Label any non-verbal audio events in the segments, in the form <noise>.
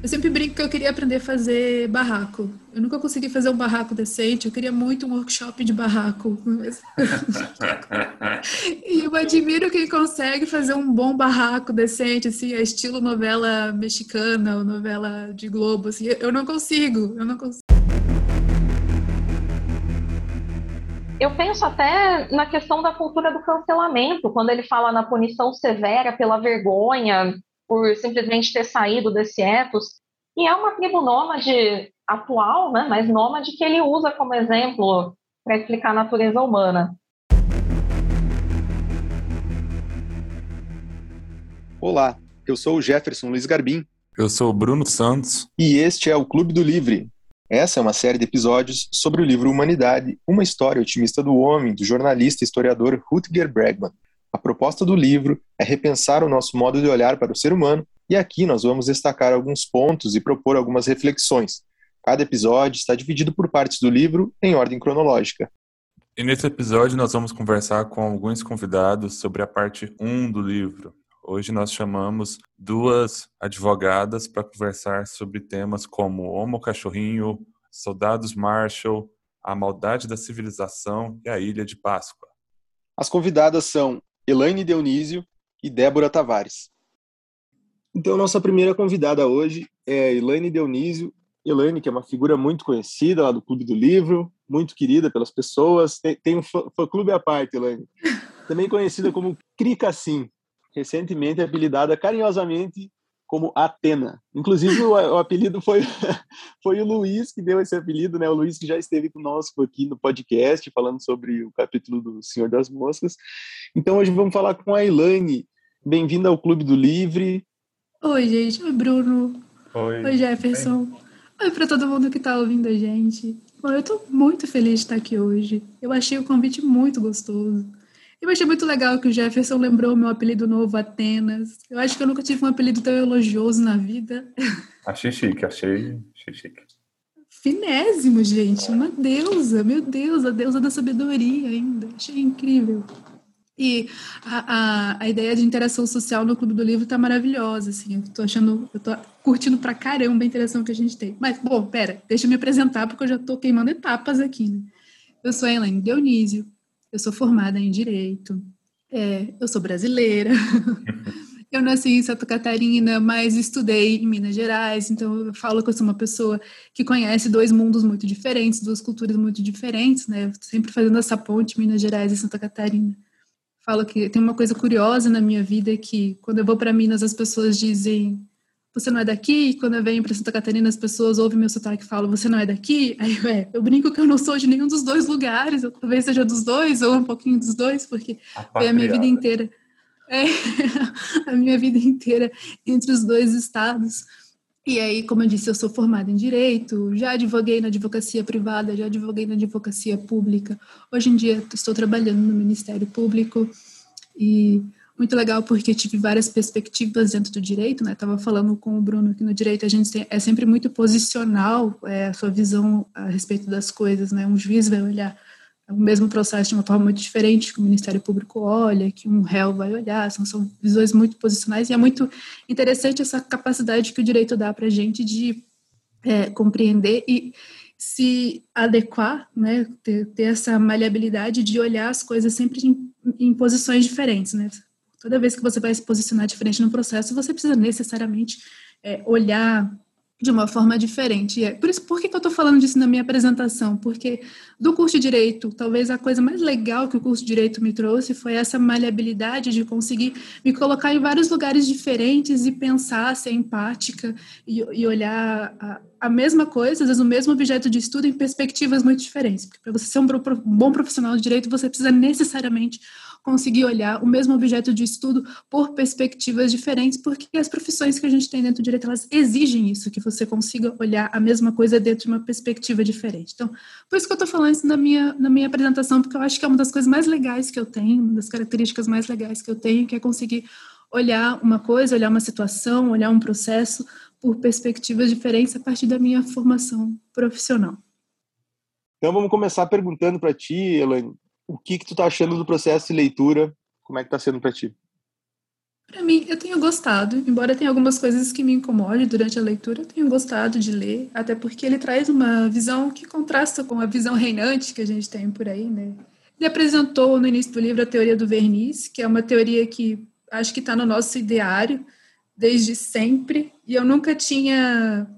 Eu sempre brinco que eu queria aprender a fazer barraco. Eu nunca consegui fazer um barraco decente, eu queria muito um workshop de barraco. <laughs> e eu admiro quem consegue fazer um bom barraco decente, assim, é estilo novela mexicana ou novela de Globo, assim. Eu não consigo, eu não consigo. Eu penso até na questão da cultura do cancelamento, quando ele fala na punição severa pela vergonha, por simplesmente ter saído desse ethos. E é uma tribo nômade atual, né, mas nômade que ele usa como exemplo para explicar a natureza humana. Olá, eu sou o Jefferson Luiz Garbim. Eu sou o Bruno Santos. E este é o Clube do Livre. Essa é uma série de episódios sobre o livro Humanidade, uma história otimista do homem, do jornalista e historiador Rutger Bregman. A proposta do livro é repensar o nosso modo de olhar para o ser humano e aqui nós vamos destacar alguns pontos e propor algumas reflexões. Cada episódio está dividido por partes do livro em ordem cronológica. E nesse episódio nós vamos conversar com alguns convidados sobre a parte 1 do livro. Hoje nós chamamos duas advogadas para conversar sobre temas como Homo Cachorrinho, Soldados Marshall, A Maldade da Civilização e a Ilha de Páscoa. As convidadas são Elaine Dionísio e Débora Tavares. Então, nossa primeira convidada hoje é Elaine Dionísio. Elaine, que é uma figura muito conhecida lá do Clube do Livro, muito querida pelas pessoas. Tem, tem um fã-clube à parte, Elaine. <laughs> Também conhecida como Cricassim, recentemente apelidada carinhosamente como Atena. Inclusive, o, o, apelido foi, <laughs> foi o Luiz que deu esse apelido, né? O Luiz que já esteve conosco aqui no podcast, falando sobre o capítulo do Senhor das Moscas. Então, hoje vamos falar com a Elaine. Bem-vinda ao Clube do Livre. Oi, gente. Oi, Bruno. Oi, Oi Jefferson. Oi, Oi para todo mundo que está ouvindo a gente. Bom, eu estou muito feliz de estar aqui hoje. Eu achei o convite muito gostoso. Eu achei muito legal que o Jefferson lembrou o meu apelido novo, Atenas. Eu acho que eu nunca tive um apelido tão elogioso na vida. Achei chique, achei, achei chique. Finésimo, gente. Uma deusa, meu Deus, a deusa da sabedoria ainda. Achei incrível. E a, a, a ideia de interação social no Clube do Livro tá maravilhosa, assim. Eu tô achando, eu tô curtindo pra caramba a interação que a gente tem. Mas, bom, pera, deixa eu me apresentar, porque eu já tô queimando etapas aqui, né? Eu sou a Elaine Dionísio, eu sou formada em Direito, é, eu sou brasileira, <laughs> eu nasci em Santa Catarina, mas estudei em Minas Gerais, então eu falo que eu sou uma pessoa que conhece dois mundos muito diferentes, duas culturas muito diferentes, né? Sempre fazendo essa ponte Minas Gerais e Santa Catarina. Falo que tem uma coisa curiosa na minha vida que quando eu vou para Minas as pessoas dizem você não é daqui? E quando eu venho para Santa Catarina, as pessoas ouvem meu sotaque e falam, você não é daqui? Aí eu, é, eu brinco que eu não sou de nenhum dos dois lugares, eu talvez seja dos dois, ou um pouquinho dos dois, porque a foi a minha vida inteira. <laughs> É, a minha vida inteira entre os dois estados. E aí, como eu disse, eu sou formada em Direito, já advoguei na advocacia privada, já advoguei na advocacia pública. Hoje em dia, estou trabalhando no Ministério Público e muito legal porque tive várias perspectivas dentro do direito, né? Estava falando com o Bruno que no direito a gente tem, é sempre muito posicional é, a sua visão a respeito das coisas, né? Um juiz vai olhar o mesmo processo de uma forma muito diferente que o Ministério Público olha, que um réu vai olhar, são, são visões muito posicionais e é muito interessante essa capacidade que o direito dá para a gente de é, compreender e se adequar, né, ter, ter, essa maleabilidade de olhar as coisas sempre em, em posições diferentes, né, Toda vez que você vai se posicionar diferente no processo, você precisa necessariamente é, olhar de uma forma diferente. É, por isso, por que, que eu estou falando disso na minha apresentação? Porque do curso de Direito, talvez a coisa mais legal que o curso de Direito me trouxe foi essa maleabilidade de conseguir me colocar em vários lugares diferentes e pensar, ser empática e, e olhar a, a, mesma coisa, às vezes o mesmo objeto de estudo em perspectivas muito diferentes. Porque para você ser um, um bom profissional de Direito, você precisa necessariamente conseguir olhar o mesmo objeto de estudo por perspectivas diferentes, porque as profissões que a gente tem dentro do direito, elas exigem isso, que você consiga olhar a mesma coisa dentro de uma perspectiva diferente. Então, por isso que eu estou falando isso na minha, na minha apresentação, porque eu acho que é uma das coisas mais legais que eu tenho, uma das características mais legais que eu tenho, que é conseguir olhar uma coisa, olhar uma situação, olhar um processo por perspectivas diferentes a partir da minha formação profissional. Então vamos começar perguntando para ti, Elaine, o que que tu tá achando do processo de leitura? Como é que tá sendo para ti? Para mim, eu tenho gostado, embora tenha algumas coisas que me incomodem durante a leitura, eu tenho gostado de ler, até porque ele traz uma visão que contrasta com a visão reinante que a gente tem por aí, né? Ele apresentou no início do livro a teoria do verniz, que é uma teoria que acho que está no nosso ideário desde sempre, e eu nunca tinha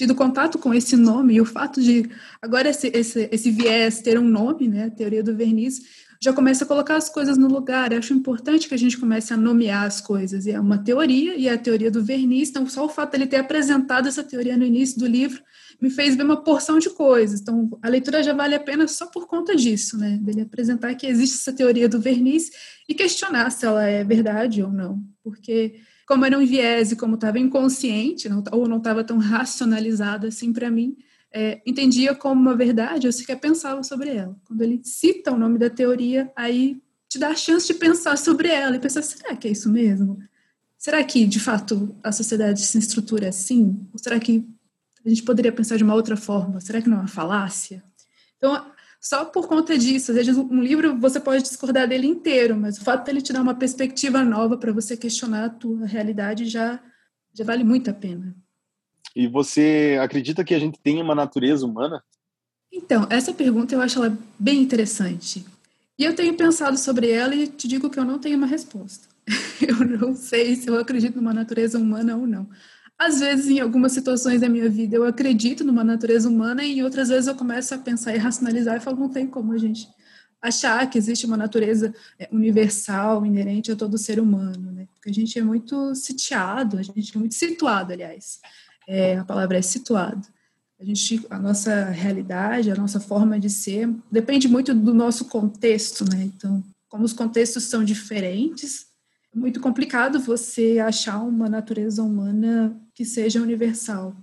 tido contato com esse nome, e o fato de agora esse, esse, esse viés ter um nome, né, a teoria do verniz, já começa a colocar as coisas no lugar. Eu acho importante que a gente comece a nomear as coisas. E é uma teoria, e é a teoria do verniz. Então, só o fato dele ter apresentado essa teoria no início do livro me fez ver uma porção de coisas. Então, a leitura já vale a pena só por conta disso, né? Dele apresentar que existe essa teoria do verniz e questionar se ela é verdade ou não. Porque, como era um viés e como estava inconsciente, não, ou não estava tão racionalizada assim para mim, é, entendia como uma verdade, eu sequer pensava sobre ela. Quando ele cita o nome da teoria, aí te dá a chance de pensar sobre ela e pensar, será que é isso mesmo? Será que, de fato, a sociedade se estrutura assim? Ou será que a gente poderia pensar de uma outra forma? Será que não é uma falácia? Então, só por conta disso, às vezes um livro você pode discordar dele inteiro, mas o fato dele te dar uma perspectiva nova para você questionar a tua realidade já, já vale muito a pena. E você acredita que a gente tem uma natureza humana? Então, essa pergunta eu acho ela bem interessante. E eu tenho pensado sobre ela e te digo que eu não tenho uma resposta. <laughs> Eu não sei se eu acredito numa natureza humana ou não. Às vezes, em algumas situações da minha vida, eu acredito numa natureza humana e em outras vezes eu começo a pensar e racionalizar e falo, não tem como a gente achar que existe uma natureza é, universal, inerente a todo ser humano, né? Porque a gente é muito sitiado, a gente é muito situado, aliás, é, a palavra é situado. A gente, a nossa realidade, a nossa forma de ser, depende muito do nosso contexto, né? Então, como os contextos são diferentes, é muito complicado você achar uma natureza humana que seja universal.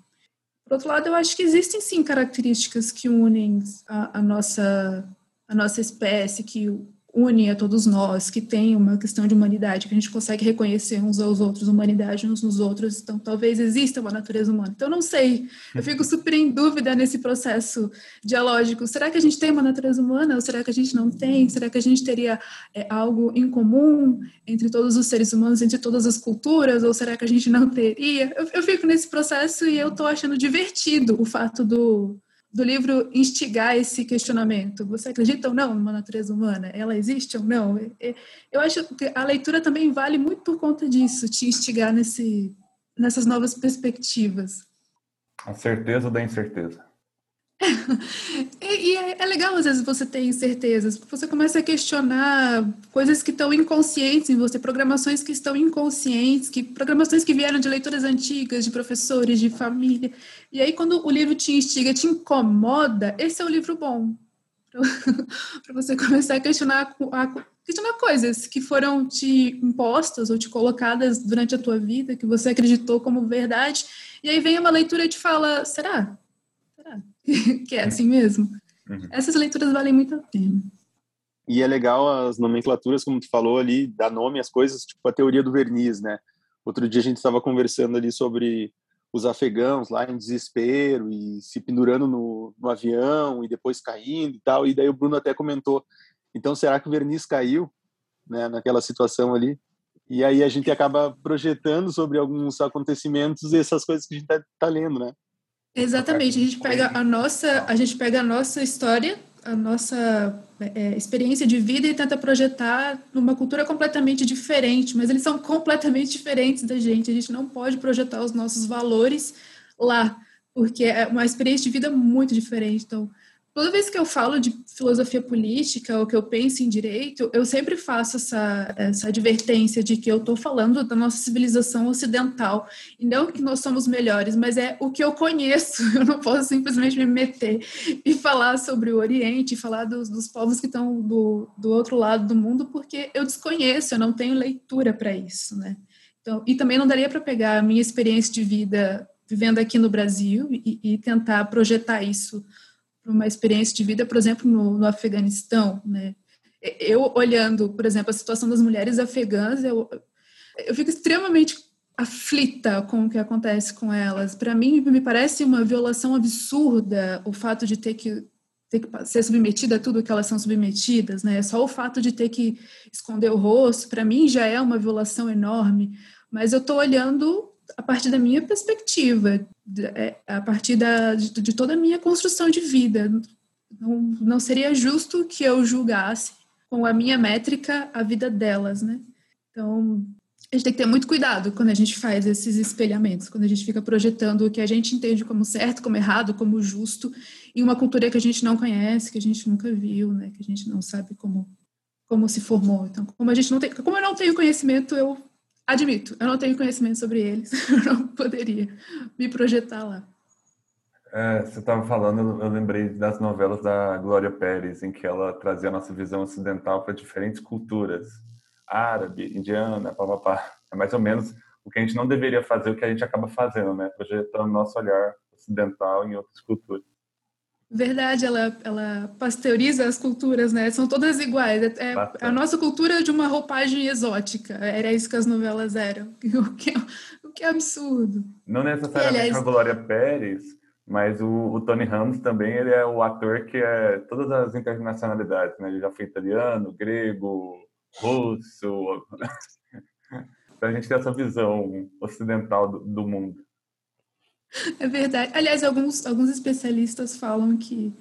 Por outro lado, eu acho que existem sim características que unem a, a nossa a nossa espécie, que une a todos nós, que tem uma questão de humanidade, que a gente consegue reconhecer uns aos outros, humanidade uns nos outros, então talvez exista uma natureza humana. Então, não sei, eu fico super em dúvida nesse processo dialógico. Será que a gente tem uma natureza humana ou será que a gente não tem? Será que a gente teria é, algo em comum entre todos os seres humanos, entre todas as culturas, ou será que a gente não teria? Eu, eu fico nesse processo e eu estou achando divertido o fato do do livro instigar esse questionamento. Você acredita ou não numa natureza humana? Ela existe ou não? Eu acho que a leitura também vale muito por conta disso, te instigar nesse, nessas novas perspectivas. A certeza da incerteza. <laughs> e, é, é, legal, às vezes, você ter incertezas, você começa a questionar coisas que estão inconscientes em você, programações que estão inconscientes, que programações que vieram de leituras antigas, de professores, de família. E aí, quando o livro te instiga, te incomoda, esse é o livro bom. Para <laughs> você começar a questionar, a questionar coisas que foram te impostas ou te colocadas durante a tua vida, que você acreditou como verdade. E aí vem uma leitura e te fala: será? <laughs> que é assim mesmo. Uhum. Essas leituras valem muito a pena. E é legal as nomenclaturas, como tu falou ali, dar nome às coisas, tipo a teoria do verniz, né? Outro dia a gente estava conversando ali sobre os afegãos lá em desespero e se pendurando no, no, avião e depois caindo e tal. E daí o Bruno até comentou: então será que o verniz caiu, né, naquela situação ali? E aí a gente acaba projetando sobre alguns acontecimentos essas coisas que a gente está tá lendo, né? Exatamente, a gente pega a nossa, a gente pega a nossa história, a nossa é, experiência de vida e tenta projetar numa cultura completamente diferente, mas eles são completamente diferentes da gente. A gente não pode projetar os nossos valores lá, porque é uma experiência de vida muito diferente. Então, Toda vez que eu falo de filosofia política ou que eu penso em direito, eu sempre faço essa, essa advertência de que eu estou falando da nossa civilização ocidental. E não que nós somos melhores, mas é o que eu conheço. <laughs> Eu não posso simplesmente me meter e falar sobre o Oriente, falar dos, dos povos que estão do, do outro lado do mundo, porque eu desconheço, eu não tenho leitura para isso. Né? Então, e também não daria para pegar a minha experiência de vida vivendo aqui no Brasil e, e tentar projetar isso uma experiência de vida, por exemplo, no, no Afeganistão, né? Eu olhando, por exemplo, a situação das mulheres afegãs, eu, eu fico extremamente aflita com o que acontece com elas. Para mim, me parece uma violação absurda o fato de ter que ter que ser submetida a tudo que elas são submetidas, né? Só o fato de ter que esconder o rosto, para mim já é uma violação enorme. Mas eu estou olhando a partir da minha perspectiva, é, a partir da, de, toda a minha construção de vida. Não, não seria justo que eu julgasse com a minha métrica a vida delas, né? Então, a gente tem que ter muito cuidado quando a gente faz esses espelhamentos, quando a gente fica projetando o que a gente entende como certo, como errado, como justo, em uma cultura que a gente não conhece, que a gente nunca viu, né? Que a gente não sabe como como se formou. Então, como a gente não tem, como eu não tenho conhecimento, eu admito, eu não tenho conhecimento sobre eles, <laughs> eu não poderia me projetar lá. É, você estava falando, eu lembrei das novelas da Glória Pérez, em que ela trazia a nossa visão ocidental para diferentes culturas árabe, indiana, papapá. É mais ou menos o que a gente não deveria fazer, o que a gente acaba fazendo, né? Projetando nosso olhar ocidental em outras culturas. Verdade, ela, ela pasteuriza as culturas, né? São todas iguais. É, é a nossa cultura de uma roupagem exótica. Era isso que as novelas eram. <laughs> O que é, o que é absurdo. Não necessariamente aliás... a Glória Pérez, mas o, o, Tony Ramos também ele é o ator que é todas as internacionalidades, né? Ele já foi italiano, grego, russo, <laughs> para a gente ter essa visão ocidental do, do, mundo. É verdade. Aliás, alguns, alguns especialistas falam que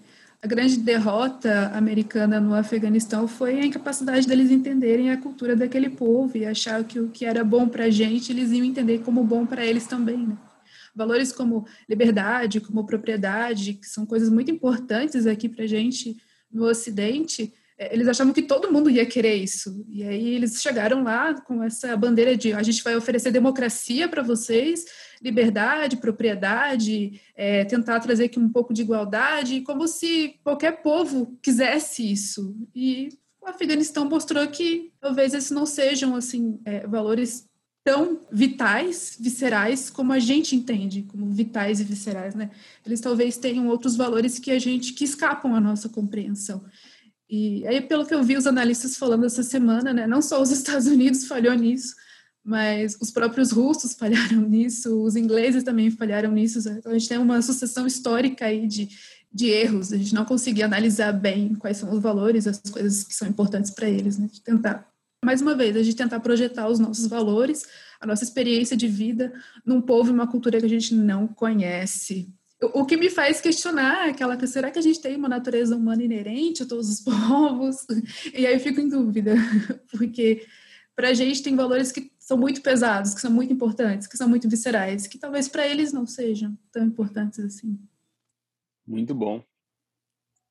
a grande derrota americana no Afeganistão foi a incapacidade deles entenderem a cultura daquele povo e achar que o que era bom para a gente, eles iam entender como bom para eles também, né? Valores como liberdade, como propriedade, que são coisas muito importantes aqui para a gente no Ocidente, é, eles achavam que todo mundo ia querer isso. E aí eles chegaram lá com essa bandeira de a gente vai oferecer democracia para vocês, liberdade, propriedade, é, tentar trazer aqui um pouco de igualdade, como se qualquer povo quisesse isso. E o Afeganistão mostrou que talvez esses não sejam assim é, valores tão vitais, viscerais, como a gente entende, como vitais e viscerais, né? Eles talvez tenham outros valores que a gente que escapam à nossa compreensão. E aí, pelo que eu vi os analistas falando essa semana, né, não só os <laughs> Estados Unidos falhou nisso, mas os próprios russos falharam <laughs> nisso, os ingleses também falharam nisso. Então, a gente tem uma sucessão histórica aí de, de erros, a gente não conseguia analisar bem quais são os valores, as coisas que são importantes para eles, né, de tentar, mais uma vez, a gente tentar projetar os nossos valores, a nossa experiência de vida num povo e uma cultura que a gente não conhece. O que me faz questionar é aquela será que a gente tem uma natureza humana inerente a todos os <laughs> povos? E aí eu fico em dúvida, <laughs> porque para a gente tem valores que são muito pesados, que são muito importantes, que são muito viscerais, que talvez para eles não sejam tão importantes assim. Muito bom.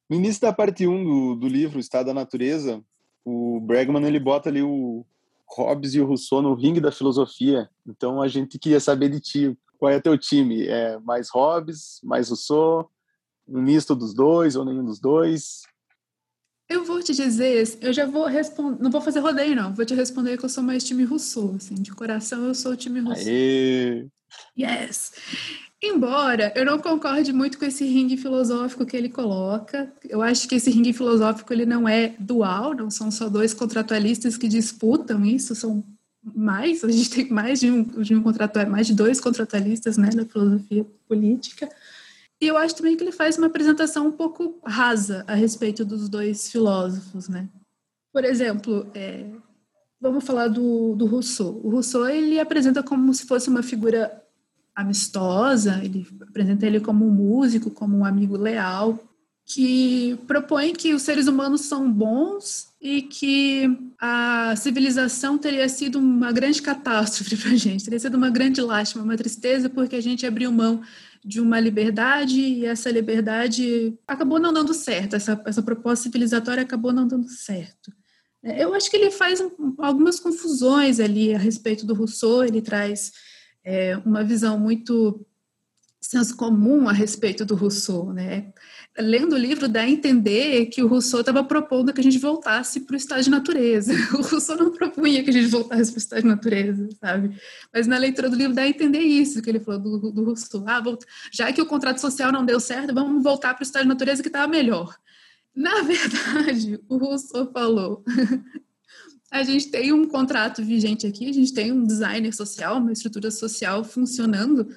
No início da parte 1 do, do livro, Estado da Natureza, o Bregman ele bota ali o Hobbes e o Rousseau no ringue da filosofia. Então a gente queria saber de ti, qual é teu time? É mais Hobbes, mais Rousseau, um misto dos dois ou nenhum dos dois? Eu vou te dizer, eu já vou responder, não vou fazer rodeio não, vou te responder que eu sou mais time Rousseau, assim, de coração eu sou o time Rousseau. Aê. Yes! Embora eu não concorde muito com esse ringue filosófico que ele coloca, eu acho que esse ringue filosófico ele não é dual, não são só dois contratualistas que disputam isso, são mais, a gente tem mais de um, de um contratual, mais de dois contratualistas né, da filosofia política. E eu acho também que ele faz uma apresentação um pouco rasa a respeito dos dois filósofos, né? Por exemplo, é, vamos falar do, do Rousseau. O Rousseau ele apresenta como se fosse uma figura amistosa, ele apresenta ele como um músico, como um amigo leal, que propõe que os seres humanos são bons e que a civilização teria sido uma grande catástrofe <laughs> para a gente, teria sido uma grande lástima, uma tristeza, porque a gente abriu mão de uma liberdade e essa liberdade acabou não dando certo, essa, essa proposta civilizatória acabou não dando certo. É, eu acho que ele faz algumas confusões ali a respeito do Rousseau, ele traz é, uma visão muito senso comum a respeito do Rousseau, né? Lendo o livro dá a entender que o Rousseau estava propondo que a gente voltasse para o estado de natureza. <laughs> O Rousseau não propunha que a gente voltasse para o estado de natureza, sabe? Mas na leitura do livro dá a entender isso que ele falou do, do Rousseau. Ah, já que o contrato social não deu certo, vamos voltar para o estado de natureza que estava melhor. Na <laughs> verdade, o Rousseau falou a gente tem um contrato vigente aqui, a gente tem um designer social, uma estrutura social funcionando,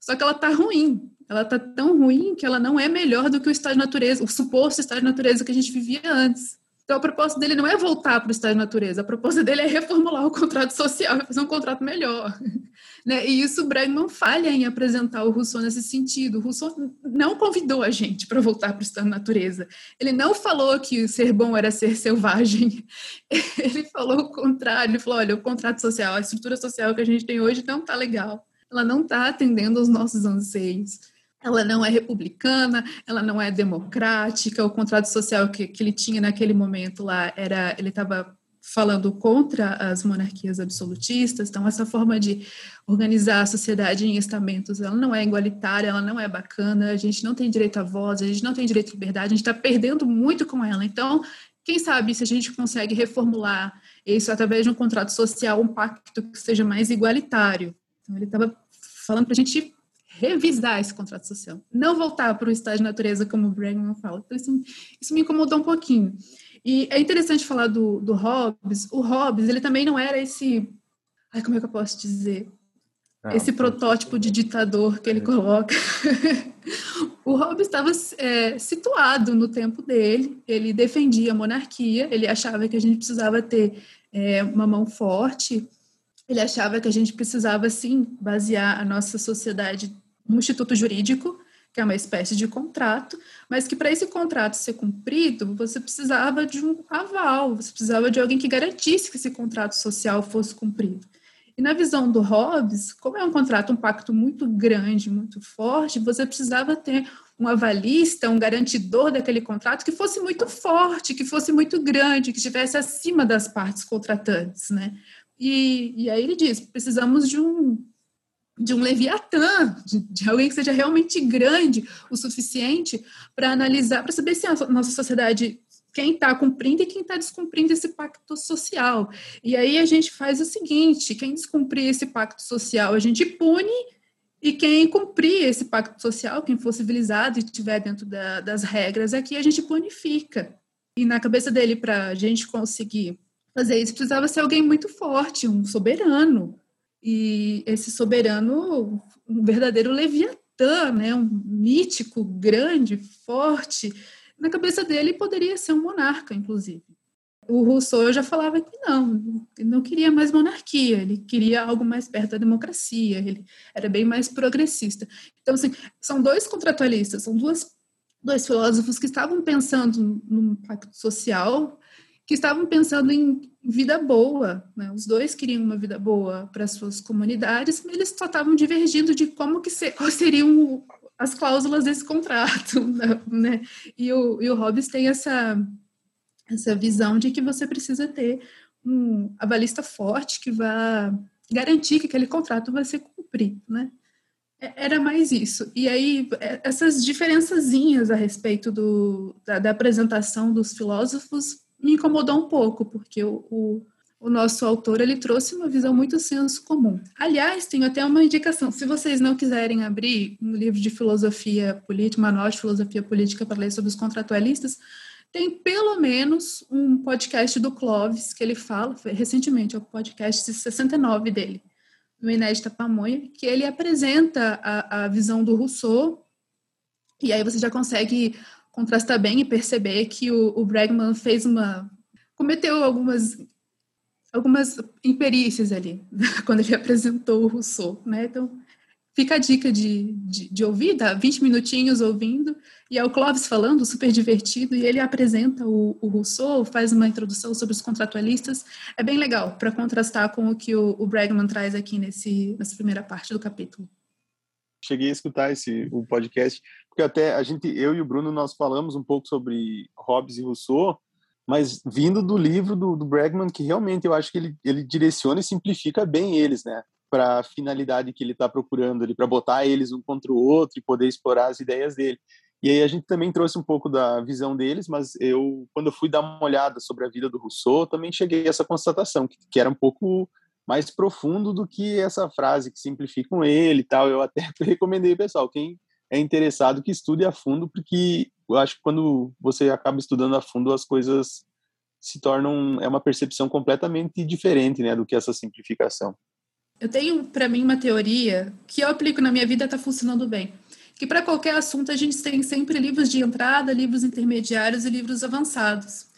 só que ela está ruim. Ela está tão ruim que ela não é melhor do que o estado de natureza, o suposto estado de natureza que a gente vivia antes. Então, a proposta dele não é voltar para o estado de natureza, a proposta dele é reformular o contrato social e fazer um contrato melhor. <laughs> né? E isso Bregman falha em apresentar o Rousseau nesse sentido. O Rousseau não convidou a gente para voltar para o estado de natureza. Ele não falou que ser bom era ser selvagem. <laughs> Ele falou o contrário. Ele falou: olha, o contrato social, a estrutura social que a gente tem hoje não está legal. Ela não está atendendo aos nossos anseios ela não é republicana, ela não é democrática, o contrato social que, que ele tinha naquele momento lá era, ele estava falando contra as monarquias absolutistas, então essa forma de organizar a sociedade em estamentos, ela não é igualitária, ela não é bacana, a gente não tem direito à voz, a gente não tem direito à liberdade, a gente está perdendo muito com ela, então quem sabe se a gente consegue reformular isso através de um contrato social, um pacto que seja mais igualitário. Então ele estava falando para a gente revisar esse contrato social, não voltar para o estado de natureza, como o Bregman fala. Então, isso, isso me incomodou um pouquinho. E é interessante falar do, do Hobbes. O Hobbes, ele também não era esse. Ai, como é que eu posso dizer? Não, esse protótipo de ditador que ele é. coloca. <laughs> o Hobbes estava é, situado no tempo dele, ele defendia a monarquia, ele achava que a gente precisava ter é, uma mão forte, ele achava que a gente precisava, sim, basear a nossa sociedade um instituto jurídico, que é uma espécie de contrato, mas que para esse contrato ser cumprido, você precisava de um aval, você precisava de alguém que garantisse que esse contrato social fosse cumprido. E na visão do Hobbes, como é um contrato, um pacto muito grande, muito forte, você precisava ter um avalista, um garantidor daquele contrato que fosse muito forte, que fosse muito grande, que estivesse acima das partes contratantes, né? E, e aí ele diz, precisamos de um de um Leviatã, de, de, alguém que seja realmente grande o suficiente para analisar, para saber se a nossa sociedade, quem está cumprindo e quem está descumprindo esse pacto social. E aí a gente faz o seguinte: quem descumprir esse pacto social, a gente pune, e quem cumprir esse pacto social, quem for civilizado e estiver dentro da, das regras aqui, a gente punifica. E na cabeça dele, para a gente conseguir fazer isso, precisava ser alguém muito forte, um soberano, e esse soberano, um verdadeiro leviatã, né? um mítico, grande, forte, na cabeça dele poderia ser um monarca, inclusive. O Rousseau já falava que não, não queria mais monarquia, ele queria algo mais perto da democracia, ele era bem mais progressista. Então, assim, são dois contratualistas, são duas, dois filósofos que estavam pensando num pacto social que estavam pensando em vida boa, né? Os dois queriam uma vida boa para suas comunidades, mas eles só estavam divergindo de como que <laughs> seriam as cláusulas desse contrato, <laughs> né? E o, e o Hobbes tem essa essa visão de que você precisa ter um avalista forte que vá garantir que aquele contrato vai ser cumprido, né? É, era mais isso. E aí, é, essas diferençazinhas a respeito do, da, da apresentação dos filósofos me incomodou um pouco, porque o, o, o, nosso autor ele trouxe uma visão muito senso comum. Aliás, tenho até uma indicação: se vocês não quiserem abrir um livro de filosofia política, manual de filosofia política para ler sobre os contratualistas, tem pelo menos um podcast do Clóvis que ele fala, recentemente, é o podcast 69 dele, no Inédita Pamonha, que ele apresenta a, a visão do Rousseau, e aí você já consegue contrastar bem e perceber que o, o Bregman fez uma cometeu algumas algumas imperícias ali <laughs> quando ele apresentou o Rousseau, né? Então fica a dica de, de, de ouvir, dá 20 minutinhos ouvindo, e é o Clóvis falando, super divertido, e ele apresenta o, o Rousseau, faz uma introdução sobre os contratualistas, é bem legal, para contrastar com o que o, o Bregman traz aqui nesse, nessa primeira parte do capítulo. Cheguei a escutar esse o podcast, porque até a gente, eu e o Bruno, nós falamos um pouco sobre Hobbes e Rousseau, mas vindo do livro do, do Bregman, que realmente eu acho que ele, ele direciona e simplifica bem eles, né? Para a finalidade que ele está procurando ali, para botar eles um contra o outro e poder explorar as ideias dele. E aí a gente também trouxe um pouco da visão deles, mas eu, quando eu fui dar uma olhada sobre a vida do Rousseau, também cheguei a essa constatação, que, que era um pouco mais profundo do que essa frase que simplificam ele e tal. Eu até <laughs> recomendei, pessoal, quem é interessado que estude a fundo, porque eu acho que quando você acaba estudando a fundo, as coisas se tornam é uma percepção completamente diferente, né, do que essa simplificação. Eu tenho para mim uma teoria que eu aplico na minha vida está funcionando bem, que para qualquer assunto a gente tem sempre livros de entrada, livros intermediários e livros avançados.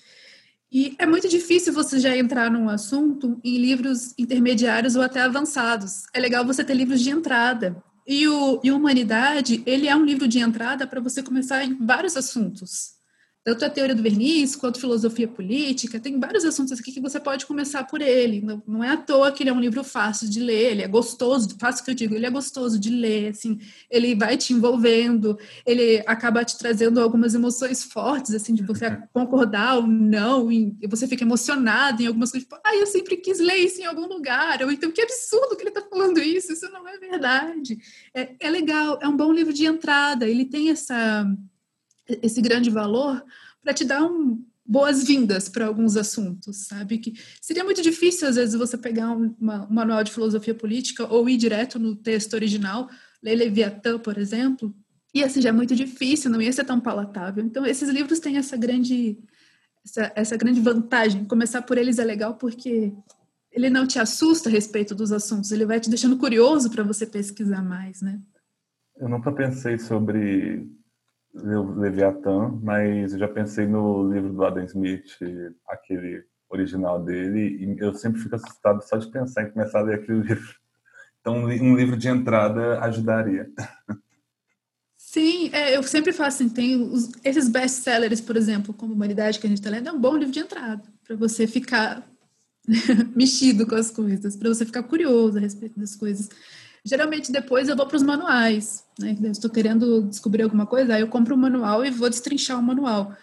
E é muito difícil você já entrar num assunto em livros intermediários ou até avançados. É legal você ter livros de entrada. E o e Humanidade, ele é um livro de entrada para você começar em vários assuntos tanto a teoria do verniz quanto filosofia política, tem vários assuntos aqui que você pode começar por ele. Não, não é à toa que ele é um livro fácil de ler, ele é gostoso, fácil que eu digo, ele é gostoso de ler, assim, ele vai te envolvendo, ele acaba te trazendo algumas emoções fortes, assim, de você concordar ou não, e você fica emocionado em algumas coisas, tipo, ah, eu sempre quis ler isso em algum lugar, ou então, que absurdo que ele está falando isso, isso não é verdade. É, é legal, é um bom livro de entrada, ele tem essa esse grande valor para te dar um, boas-vindas para alguns assuntos, sabe? Que seria muito difícil, às vezes, você pegar um, uma, um manual de filosofia política ou ir direto no texto original, ler Leviatã, por exemplo, ia ser já muito difícil, não ia ser tão palatável. Então, esses livros têm essa grande, essa, essa grande vantagem. Começar por eles é legal porque ele não te assusta a respeito dos assuntos, ele vai te deixando curioso para você pesquisar mais, né? Eu nunca pensei sobre Leviatã, mas eu já pensei no livro do Adam Smith, aquele original dele, e eu sempre fico assustado só de pensar em começar a ler aquele <laughs> livro. Então, um livro de entrada ajudaria. Sim, é, eu sempre faço assim, tem os, esses best-sellers, por exemplo, como Humanidade, que a gente está lendo, é um bom livro de entrada, para você ficar <laughs> mexido com as coisas, para você ficar curioso a respeito das coisas. Geralmente depois eu vou para os manuais, né? Estou querendo descobrir alguma coisa, aí eu compro o um manual e vou destrinchar o manual.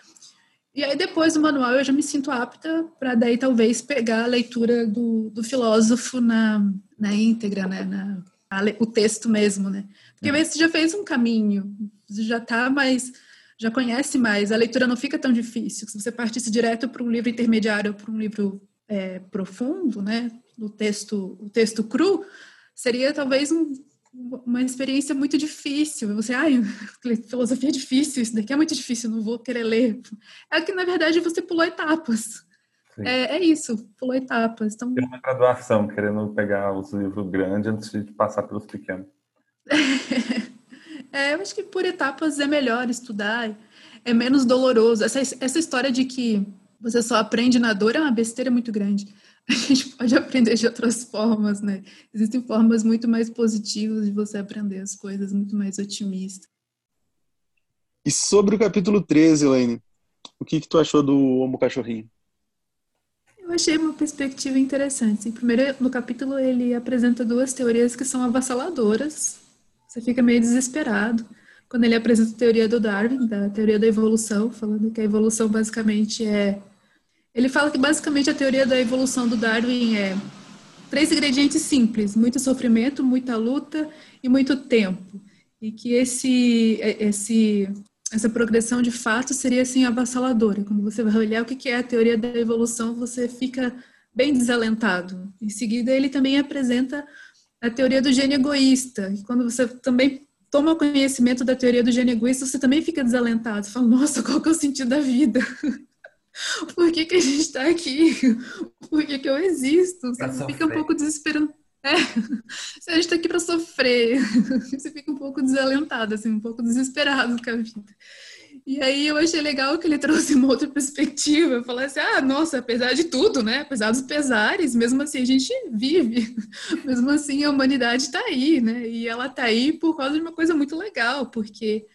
E aí depois do manual eu já me sinto apta para daí talvez pegar a leitura do, do filósofo na, na íntegra, né? Na, a, o texto mesmo, né? Porque aí você já fez um caminho, você já está mais, já conhece mais, a leitura não fica tão difícil. Se você partisse direto para um livro intermediário, para um livro é, profundo, né? O texto, o texto cru, seria talvez um, uma experiência muito difícil. Você, ai, filosofia é difícil, isso daqui é muito difícil, não vou querer ler. É que, na verdade, você pulou etapas. É, é, isso, pulou etapas. Então... Tem uma graduação, querendo pegar os livros grandes antes de passar pelos pequenos. <laughs> é, eu acho que por etapas é melhor estudar, é menos doloroso. Essa, essa história de que você só aprende na dor é uma besteira muito grande <laughs> a gente pode aprender de outras formas, né? Existem formas muito mais positivas de você aprender as coisas, muito mais otimistas. E sobre o capítulo 13, Elaine, o que, que tu achou do Homo Cachorrinho? Eu achei uma perspectiva interessante. Primeiro, no capítulo, ele apresenta duas teorias que são avassaladoras. Você fica meio desesperado quando ele apresenta a teoria do Darwin, da teoria da evolução, falando que a evolução basicamente é ele fala que basicamente a teoria da evolução do Darwin é três ingredientes simples: muito sofrimento, muita luta e muito tempo. E que esse, esse, essa progressão de fato seria assim avassaladora. Quando você vai olhar o que é a teoria da evolução, você fica bem desalentado. Em seguida, ele também apresenta a teoria do gênio egoísta. E quando você também toma conhecimento da teoria do gênio egoísta, você também fica desalentado. Você fala, nossa, qual que é o sentido da vida? <laughs> Por que, que a gente está aqui? Por que, que eu existo? Você fica um pouco desesperado. É, <laughs> a gente está aqui para sofrer, <laughs> você fica um pouco desalentado, assim, um pouco desesperado com a vida. E aí eu achei legal que ele trouxe uma outra perspectiva, falar assim, ah, nossa, apesar de tudo, né, apesar dos pesares, mesmo assim a gente vive, <laughs> mesmo assim a humanidade está aí, né, e ela está aí por causa de uma coisa muito legal, porque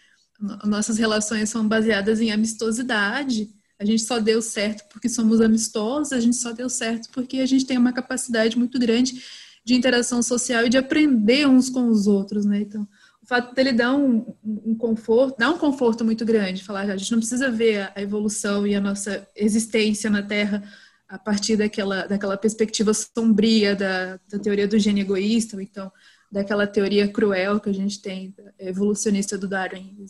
nossas relações são baseadas em amistosidade, a gente só deu certo porque somos amistosos, a gente só deu certo porque a gente tem uma capacidade muito grande de interação social e de aprender uns com os outros, né? Então, o fato dele dar um, um conforto, dar um conforto muito grande, falar, a gente não precisa ver a evolução e a nossa existência na Terra a partir daquela, daquela perspectiva sombria da, da teoria do gênio egoísta, ou então daquela teoria cruel que a gente tem, evolucionista do Darwin.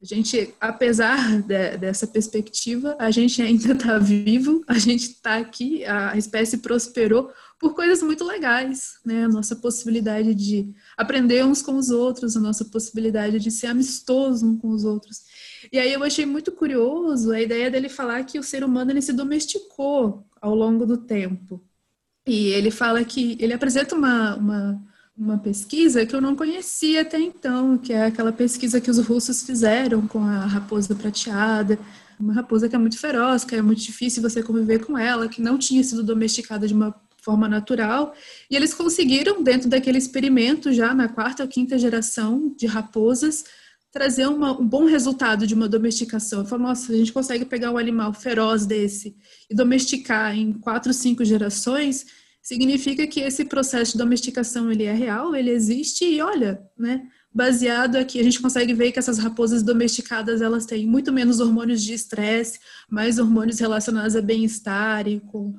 A gente, apesar de, dessa perspectiva, a gente ainda está vivo, a gente está aqui, a espécie prosperou por coisas muito legais, né? A nossa possibilidade de aprender uns com os outros, a nossa possibilidade de ser amistoso uns com os outros. E aí eu achei muito curioso a ideia dele falar que o ser humano ele se domesticou ao longo do tempo. E ele fala que ele apresenta uma, uma uma pesquisa que eu não conhecia até então, que é aquela pesquisa que os russos fizeram com a raposa prateada, uma raposa que é muito feroz, que é muito difícil você conviver com ela, que não tinha sido domesticada de uma forma natural, e eles conseguiram, dentro daquele experimento, já na quarta ou quinta geração de raposas, trazer uma, um bom resultado de uma domesticação. Eu falo, nossa, a gente consegue pegar um animal feroz desse e domesticar em quatro, cinco gerações, significa que esse processo de domesticação ele é real, ele existe e olha, né? Baseado aqui, a gente consegue ver que essas raposas domesticadas elas têm muito menos hormônios de estresse, mais hormônios relacionados a bem-estar e com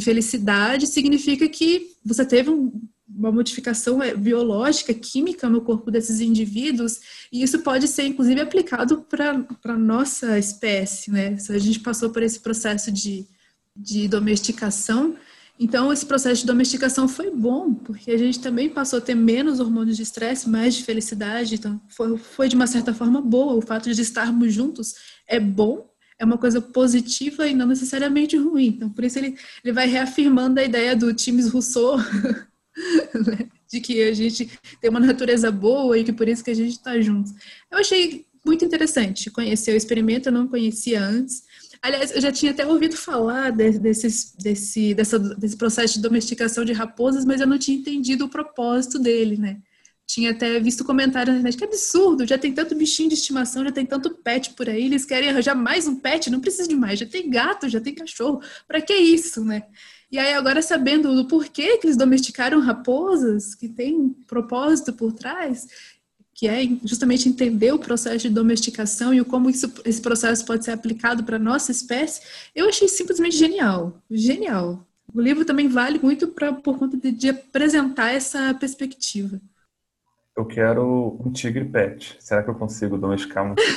felicidade, significa que você teve um, uma modificação é, biológica, química no corpo desses indivíduos, e isso pode ser, inclusive, aplicado para a nossa espécie, né? Se a gente passou por esse processo de, de domesticação, então, esse processo de domesticação foi bom, porque a gente também passou a ter menos hormônios de estresse, mais de felicidade. Então, foi, foi de uma certa forma boa. O fato de estarmos juntos é bom, é uma coisa positiva e não necessariamente ruim. Então, por isso ele, ele vai reafirmando a ideia do Times Rousseau, <laughs> né? de que a gente tem uma natureza boa e que por isso que a gente está juntos. Eu achei muito interessante conhecer o experimento, eu não conhecia antes. Aliás, eu já tinha até ouvido falar de, desse, dessa, desse processo de domesticação de raposas, mas eu não tinha entendido o propósito dele, né? Tinha até visto comentários na internet, que absurdo, já tem tanto bichinho de estimação, já tem tanto pet por aí, eles querem arranjar mais um pet, não precisa de mais, já tem gato, já tem cachorro, para que isso, né? E aí agora sabendo do porquê que eles domesticaram raposas, que tem um propósito por trás, que é justamente entender o processo de domesticação e como isso, esse processo pode ser aplicado para a nossa espécie, eu achei simplesmente genial. Genial. O livro também vale muito pra, por conta de, de apresentar essa perspectiva. Eu quero um tigre pet. Será que eu consigo domesticar um tigre?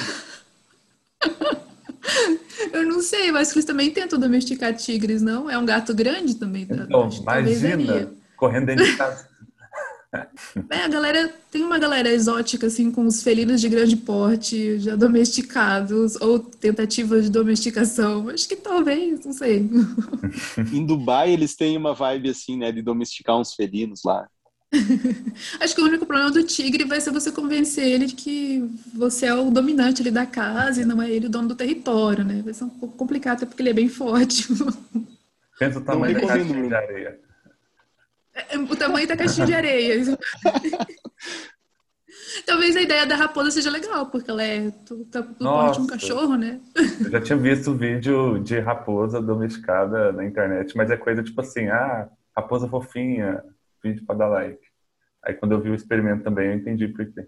<laughs> eu não sei, mas eles também tentam domesticar tigres, não? É um gato grande também. Então, imagina, correndo dentro de casa. É, a galera tem uma galera exótica assim com os felinos de grande porte, já domesticados ou tentativas de domesticação. Acho que talvez, não sei. <laughs> em Dubai eles têm uma vibe assim, né, de domesticar uns felinos lá. <laughs> Acho que o único problema do tigre vai ser você convencer ele de que você é o dominante ali da casa e não é ele o dono do território, né? Vai ser um pouco complicado, até porque ele é bem forte. Pensa o tamanho da caixinha de areia. O tamanho da caixinha de areia. <laughs> Talvez a ideia da raposa seja legal, porque ela é do, do porte de um cachorro, né? Eu já tinha visto vídeo de raposa domesticada na internet, mas é coisa tipo assim, ah, raposa fofinha, vídeo para dar like. Aí quando eu vi o experimento também, eu entendi por quê.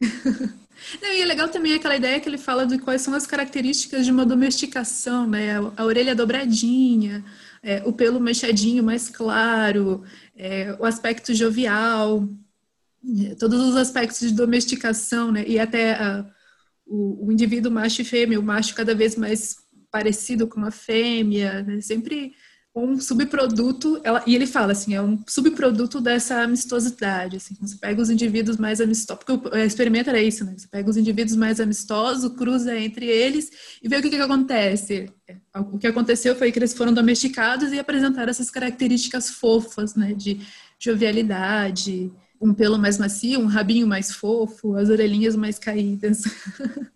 <laughs> Não, e é legal também aquela ideia que ele fala de quais são as características de uma domesticação, né? A orelha dobradinha, é, o pelo mexadinho mais claro, é, o aspecto jovial, todos os aspectos de domesticação, né? E até a, o, o, indivíduo macho e fêmea, o macho cada vez mais parecido com a fêmea, né? sempre um subproduto, ela, e ele fala assim, é um subproduto dessa amistosidade, assim, você pega os indivíduos mais amistosos, porque o experimento era isso, né, você pega os indivíduos mais amistosos, cruza entre eles e vê o que, que acontece. O que aconteceu foi que eles foram domesticados e apresentaram essas características fofas, né, de jovialidade, um pelo mais macio, um rabinho mais fofo, as orelhinhas mais caídas. <laughs>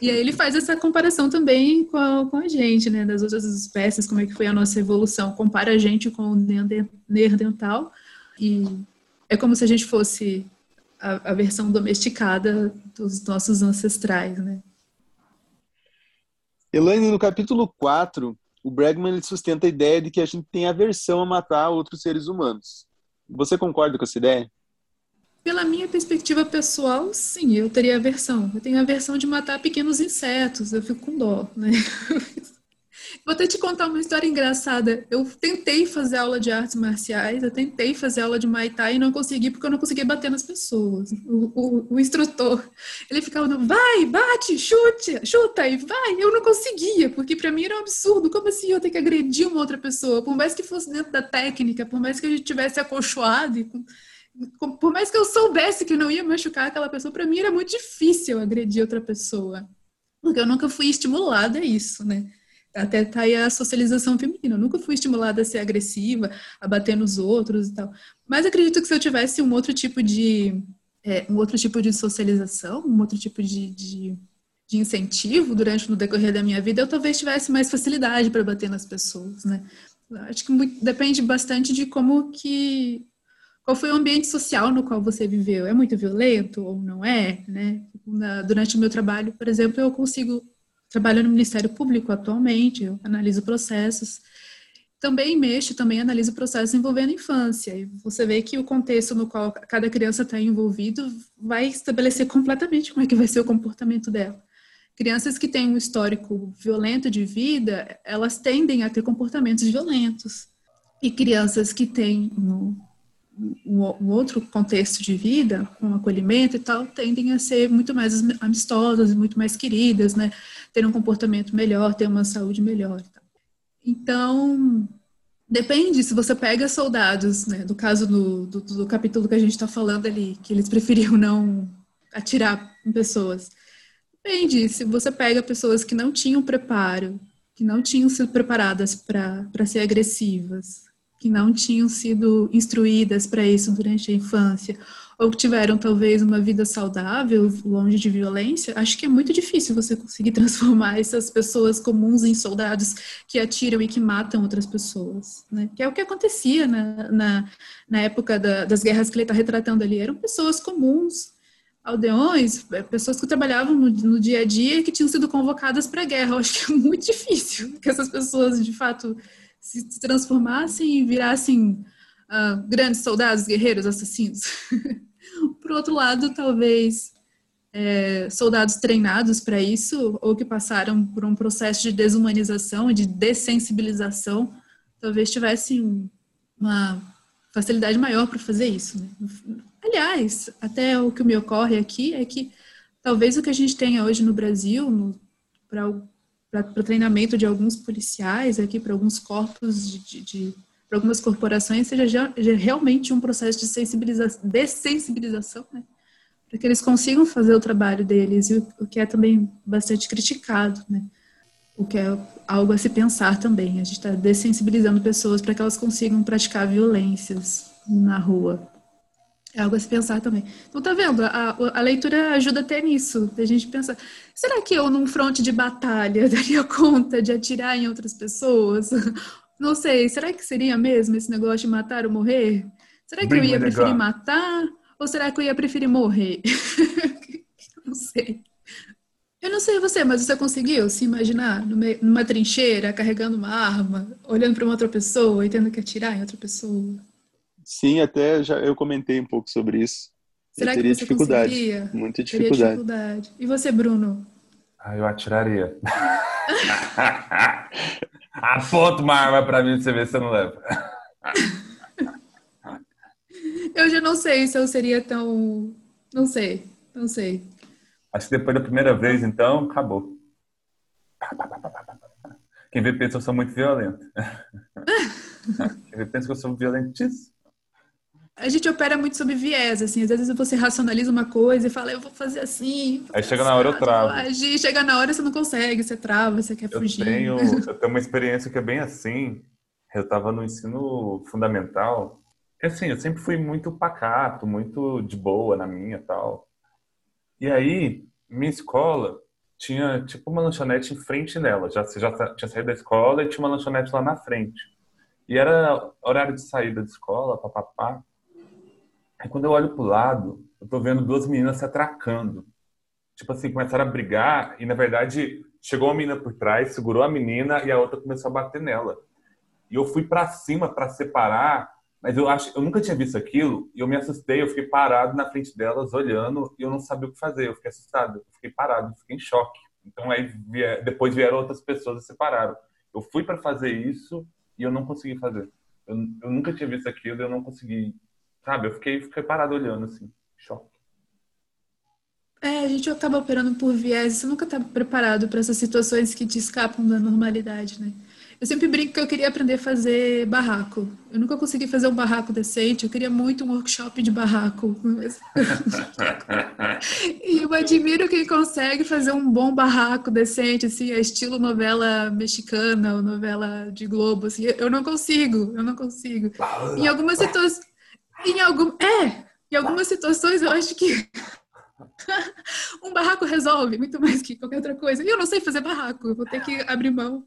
E aí ele faz essa comparação também com a, com a gente, né? Das outras espécies, como é que foi a nossa evolução. Compara a gente com o Neandertal e é como se a gente fosse a, a versão domesticada dos nossos ancestrais, né? Elaine, no capítulo 4, o Bregman ele sustenta a ideia de que a gente tem aversão a matar outros seres humanos. Você concorda com essa ideia? Pela minha perspectiva pessoal, sim, eu teria aversão. Eu tenho aversão de matar pequenos insetos, eu fico com dó, né? <laughs> Vou até te contar uma história engraçada. Eu tentei fazer aula de artes marciais, eu tentei fazer aula de Muay Thai e não consegui porque eu não conseguia bater nas pessoas. O, o, o instrutor, ele ficava, vai, bate, chute, chuta e vai. Eu não conseguia, porque para mim era um absurdo. Como assim eu ter que agredir uma outra pessoa? Por mais que fosse dentro da técnica, por mais que a gente tivesse acolchoado e por mais que eu soubesse que não ia machucar aquela pessoa, para mim era muito difícil agredir outra pessoa, porque eu nunca fui estimulada a isso, né? até tá aí a socialização feminina. Eu nunca fui estimulada a ser agressiva, a bater nos outros e tal. Mas acredito que se eu tivesse um outro tipo de é, um outro tipo de socialização, um outro tipo de, de, de incentivo durante no decorrer da minha vida, eu talvez tivesse mais facilidade para bater nas pessoas, né? Acho que muito, depende bastante de como que qual foi o ambiente social no qual você viveu? É muito violento ou não é? Né? Na, durante o meu trabalho, por exemplo, eu consigo trabalho no Ministério Público atualmente, eu analiso processos. Também mexo, também analiso processos envolvendo infância. E você vê que o contexto no qual cada criança está envolvido vai estabelecer completamente como é que vai ser o comportamento dela. Crianças que têm um histórico violento de vida, elas tendem a ter comportamentos violentos. E crianças que têm no, um, outro contexto de vida, com acolhimento e tal, tendem a ser muito mais amistosas, muito mais queridas, né? Ter um comportamento melhor, ter uma saúde melhor. Então, depende, se você pega soldados, né? Do caso do, do, do capítulo que a gente está falando ali, que eles <laughs> preferiam não atirar em pessoas. Depende, se você pega pessoas que não tinham preparo, que não tinham sido preparadas para ser agressivas, que não tinham sido instruídas para isso durante a infância, ou que tiveram talvez uma vida saudável, longe de violência, acho que é muito difícil você conseguir <laughs> transformar essas pessoas comuns em soldados que atiram e que matam outras pessoas, né? Que é o que acontecia na, na, na época da, das guerras que ele está retratando ali. Eram pessoas comuns, aldeões, é, pessoas que trabalhavam no, no dia a dia e que tinham sido convocadas para a guerra. Eu acho que é muito <laughs> difícil que essas pessoas, de fato, se transformassem e virassem uh, grandes soldados, guerreiros, assassinos. <laughs> Por outro lado, talvez é, soldados treinados para isso, ou que passaram por um processo de desumanização e de dessensibilização, talvez tivessem uma facilidade maior para fazer isso. Né? Aliás, até o que me ocorre aqui é que talvez o que a gente tenha hoje no Brasil, para para treinamento de alguns policiais aqui, para alguns corpos de, de, de para algumas corporações, seja já, já realmente um processo de sensibilização, dessensibilização, né? para que eles consigam fazer o trabalho deles, e o, o, que é também bastante criticado, né? o que é algo a se pensar também. A gente está dessensibilizando pessoas para que elas consigam praticar violências na rua. É algo a se pensar também. Então, tá vendo? A, a leitura ajuda até nisso. A gente pensa, será que eu, num fronte de batalha, <laughs> daria conta de atirar em outras pessoas? <laughs> Não sei, será que seria mesmo esse negócio de matar ou morrer? Será que eu ia preferir matar? Ou será que eu ia preferir morrer? <laughs> não sei. Eu não sei você, mas você conseguiu se imaginar numa trincheira, carregando uma arma, olhando para uma outra pessoa e tendo que atirar em outra pessoa? Sim, até já eu comentei um pouco sobre isso. Será eu teria que você dificuldade, conseguiria? muita dificuldade. dificuldade. E você, Bruno? Ah, eu atiraria. <laughs> Aponta uma arma para mim você ver se você não leva. <laughs> eu já não sei se eu seria tão. Não sei, não sei. Acho que depois da primeira vez, então, acabou. Quem vê pensa que eu sou muito violento. <laughs> Quem vê pensa que eu sou violentíssimo a gente opera muito sob viés, assim, às vezes você racionaliza uma coisa e fala, eu vou fazer assim. Vou Aí chega na hora eu travo. Agir, chega na hora você não consegue, você trava, você quer eu fugir. Tenho, <laughs> eu tenho uma experiência que é bem assim. Eu estava no ensino fundamental, assim, eu sempre fui muito pacato, muito de boa na minha tal. E aí, minha escola tinha tipo uma lanchonete em frente dela. Já, você já tinha saído da escola e tinha uma lanchonete lá na frente. E era horário de saída da escola, papapá. Aí quando eu olho pro lado, eu tô vendo duas meninas se atracando. Tipo assim, começaram a brigar e na verdade chegou uma menina por trás, segurou a menina e a outra começou a bater nela. E eu fui para cima para separar, mas eu acho, eu nunca tinha visto aquilo e eu me assustei, eu fiquei parado na frente delas olhando e eu não sabia o que fazer, eu fiquei assustado, eu fiquei parado, eu fiquei em choque. Então aí depois vieram outras pessoas e separaram. Eu fui para fazer isso e eu não consegui fazer. Eu, eu nunca tinha visto aquilo eu não consegui Sabe? Eu fiquei, fiquei parado olhando, assim, choque. É, a gente acaba operando por viés, você nunca está preparado para essas situações que te escapam da normalidade, né? Eu sempre brinco que eu queria aprender a fazer barraco. Eu nunca consegui fazer um barraco decente. Eu queria muito um workshop de barraco. <laughs> e eu admiro quem consegue fazer um bom barraco decente, assim, é estilo novela mexicana ou novela de Globo. Assim. Eu não consigo, eu não consigo. Em algumas situações. Em algum, é, em algumas situações eu acho que <laughs> um barraco resolve muito mais que qualquer outra coisa. E eu não sei fazer barraco, eu vou ter que abrir mão.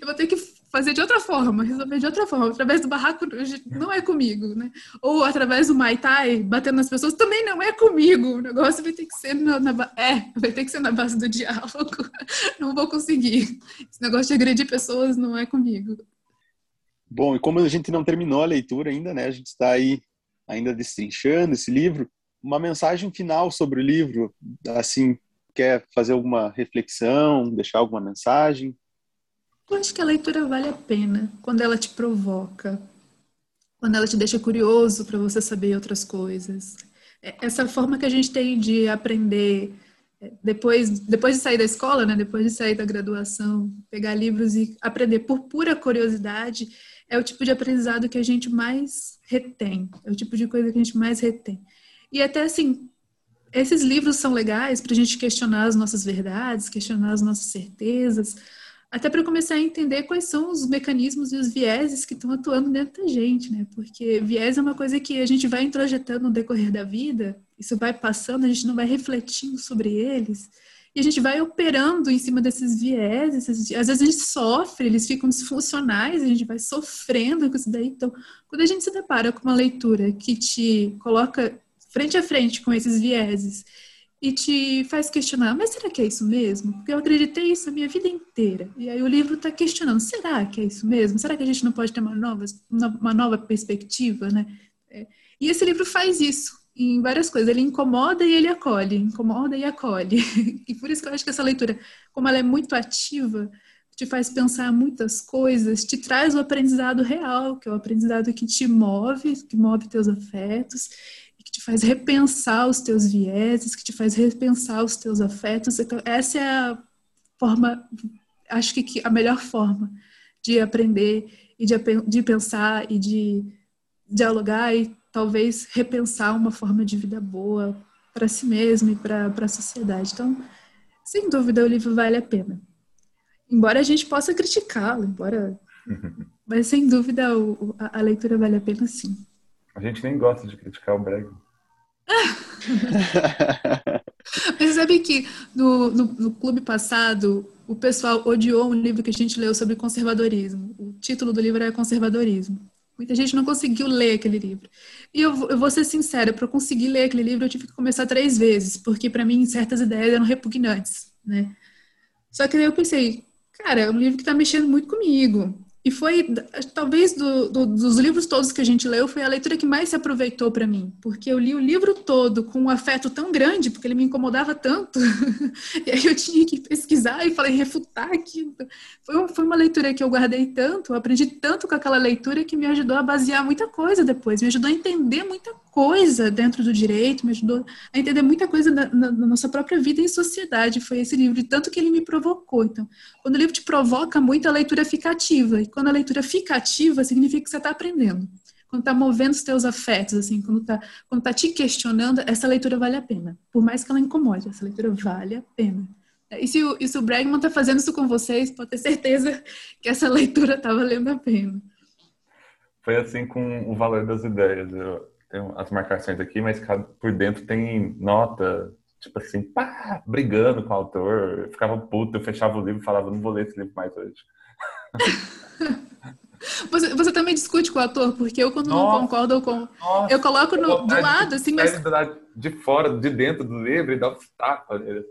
Eu vou ter que fazer de outra forma, resolver de outra forma. Através do barraco não é comigo, né? Ou através do Mai Tai, batendo nas pessoas, também não é comigo. O negócio vai ter que ser na, na é, vai ter que ser na base do diálogo. <laughs> Não vou conseguir. Esse negócio de agredir pessoas não é comigo. Bom, e como a gente não terminou a leitura ainda, né? A gente está aí ainda destrinchando esse livro uma mensagem final sobre o livro, assim, quer fazer alguma reflexão, deixar alguma mensagem? Eu acho que a leitura vale a pena quando ela te provoca, quando ela te deixa curioso para você saber outras coisas. É, essa forma que a gente tem de aprender é, depois, depois de sair da escola, né, depois de sair da graduação, pegar livros e aprender por pura curiosidade, é o tipo de aprendizado que a gente mais retém, é o tipo de coisa que a gente mais retém. E até assim, esses livros são legais para a gente questionar as nossas verdades, questionar as nossas certezas, até para começar a entender quais são os mecanismos e os vieses que estão atuando dentro da gente, né? Porque viés é uma coisa que a gente vai introjetando no decorrer da vida, isso vai passando, a gente não vai refletindo sobre eles, e a gente vai operando em cima desses vieses, às vezes a gente sofre, eles ficam disfuncionais, a gente vai sofrendo com isso daí. Então, quando a gente se depara com uma leitura que te coloca frente a frente com esses vieses e te faz questionar, mas será que é isso mesmo? Porque eu acreditei isso a minha vida inteira. E aí o livro está questionando, será que é isso mesmo? Será que a gente não pode ter uma nova, uma nova perspectiva, né? É, e esse livro faz isso em várias coisas. Ele incomoda e ele acolhe, incomoda e acolhe. <laughs> E por isso que eu acho que essa leitura, como ela é muito ativa, te faz pensar muitas coisas, te traz o aprendizado real, que é o aprendizado que te move, que move teus afetos que te faz repensar os teus vieses, que te faz repensar os teus afetos. Então, essa é a forma, acho que a melhor forma de aprender e de, de pensar e de dialogar e talvez repensar uma forma de vida boa para si mesmo e para a sociedade. Então, sem dúvida, o livro vale a pena. Embora a gente possa criticá-lo, embora. <laughs> Mas sem dúvida o, a, a leitura vale a pena sim. A gente nem gosta de criticar o Brega. <laughs> Mas sabe que no, no, no, clube passado o pessoal odiou um livro que a gente leu sobre conservadorismo. O título do livro era Conservadorismo. Muita gente não conseguiu ler aquele livro. E eu, eu vou ser sincera, para conseguir ler aquele livro eu tive que começar três vezes, porque para mim certas ideias eram repugnantes, né? Só que aí eu pensei, cara, é um livro que está mexendo muito comigo. E foi, talvez, do, do, dos livros todos que a gente leu, foi a leitura que mais se aproveitou para mim. Porque eu li o livro todo com um afeto tão grande, porque ele me incomodava tanto. <laughs> e aí eu tinha que pesquisar e falei, refutar aquilo. Foi, foi uma leitura que eu guardei tanto, aprendi tanto com aquela leitura que me ajudou a basear muita coisa depois, me ajudou a entender muita coisa dentro do direito, me ajudou a entender muita coisa na, nossa própria vida em sociedade. Foi esse livro, tanto que ele me provocou. Então, quando o livro te provoca muito, a leitura fica ativa quando a leitura fica ativa, significa que você está aprendendo. Quando está movendo os teus afetos, assim, quando está quando tá te questionando, essa leitura vale a pena. Por mais que ela incomode, essa leitura vale a pena. E se o, e se o Bregman está fazendo isso com vocês, pode ter certeza <laughs> que essa leitura está valendo a pena. Foi assim com o valor das ideias. Eu tenho as marcações aqui, mas por dentro tem nota, tipo assim, pá, brigando com o autor. Eu ficava puto, eu fechava o livro e falava, não vou ler esse livro mais hoje. <laughs> Você, você também discute com o ator, porque eu, quando nossa, não concordo com. Nossa, eu coloco no, do lado, assim, mas. De fora, de dentro do livro e dá um nele.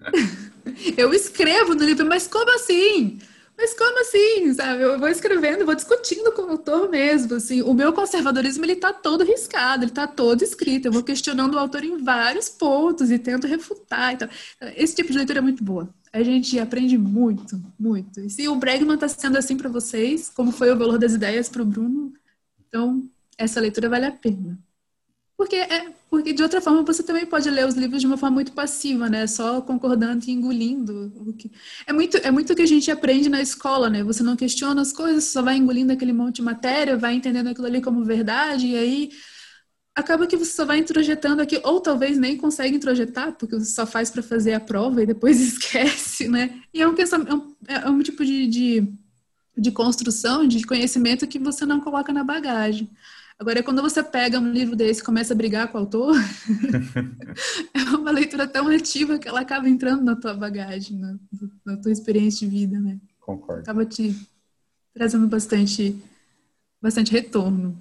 <laughs> eu escrevo no livro, mas como assim? Mas como assim, sabe? Eu vou escrevendo, vou discutindo com o autor mesmo, assim. O meu conservadorismo, ele tá todo riscado, ele tá todo escrito. Eu vou questionando o autor em vários pontos e tento refutar. Então, esse tipo de leitura é muito boa. A gente aprende muito, muito. E se o Bregman está sendo assim para vocês, como foi o valor das ideias para o Bruno, então essa leitura vale a pena. Porque, é, porque de outra forma você também pode ler os livros de uma forma muito passiva, né? Só concordando e engolindo. É, muito, é muito o que a gente aprende na escola, né? Você não questiona as coisas, só vai engolindo aquele monte de matéria, vai entendendo aquilo ali como verdade, e aí acaba que você só vai introjetando aqui, ou talvez nem consegue introjetar, porque você só faz para fazer a prova e depois <laughs> esquece, né? E é um, é um, é um tipo de, de, de construção, de conhecimento que você não coloca na bagagem. Agora, quando você pega um livro desse e começa a brigar com o autor, <laughs> é uma leitura tão ativa que ela acaba entrando na tua bagagem, na, na tua experiência de vida, né? Concordo. Acaba te trazendo bastante, bastante retorno.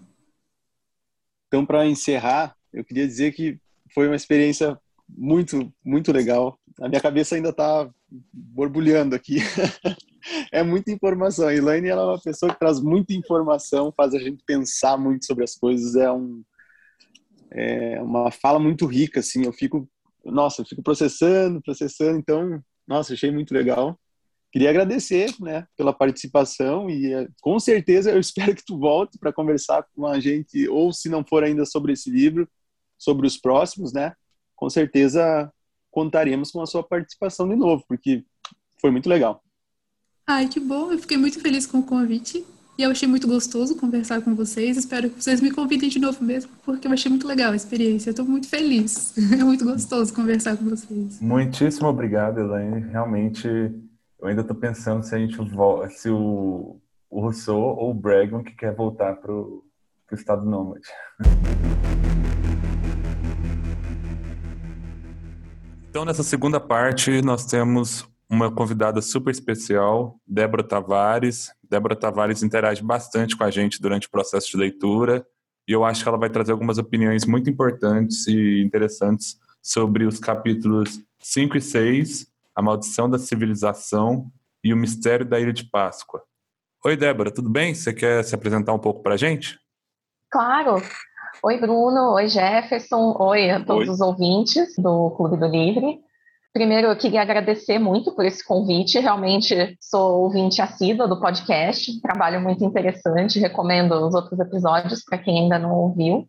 Então, para encerrar, eu queria dizer que foi uma experiência muito, muito legal. A minha cabeça ainda está borbulhando aqui. <laughs> é muita informação. A Elaine ela é uma pessoa que traz muita informação, faz a gente pensar muito sobre as coisas. É, um, é uma fala muito rica, assim. Eu fico, nossa, eu fico processando, processando. Então, nossa, achei muito legal. Queria agradecer, né, pela participação e é, com certeza eu espero que tu volte para conversar com a gente, ou se não for ainda sobre esse livro, sobre os próximos, né? Com certeza contaremos com a sua participação de novo, porque foi muito legal. Ai, que bom. Eu fiquei muito feliz com o convite. E eu achei muito gostoso conversar com vocês. Espero que vocês me convidem de novo mesmo, porque eu achei muito legal a experiência. Eu estou muito feliz. <laughs> É muito gostoso conversar com vocês. Muitíssimo obrigado, Elaine. Realmente, eu ainda estou pensando se a gente volta, se o, o Rousseau ou o Bregman que quer voltar para o estado nômade. Então, nessa segunda parte, nós temos uma convidada super especial, Débora Tavares. Débora Tavares interage bastante com a gente durante o processo de leitura e eu acho que ela vai trazer algumas opiniões muito importantes e interessantes sobre os capítulos 5 e 6, A Maldição da Civilização e O Mistério da Ilha de Páscoa. Oi, Débora, tudo bem? Você quer se apresentar um pouco para a gente? Claro. Oi, Bruno. Oi, Jefferson. Oi a todos Oi. os ouvintes do Clube do Livre. Primeiro, eu queria agradecer muito por esse convite. Realmente sou ouvinte assídua do podcast, trabalho muito interessante, recomendo os outros episódios para quem ainda não ouviu.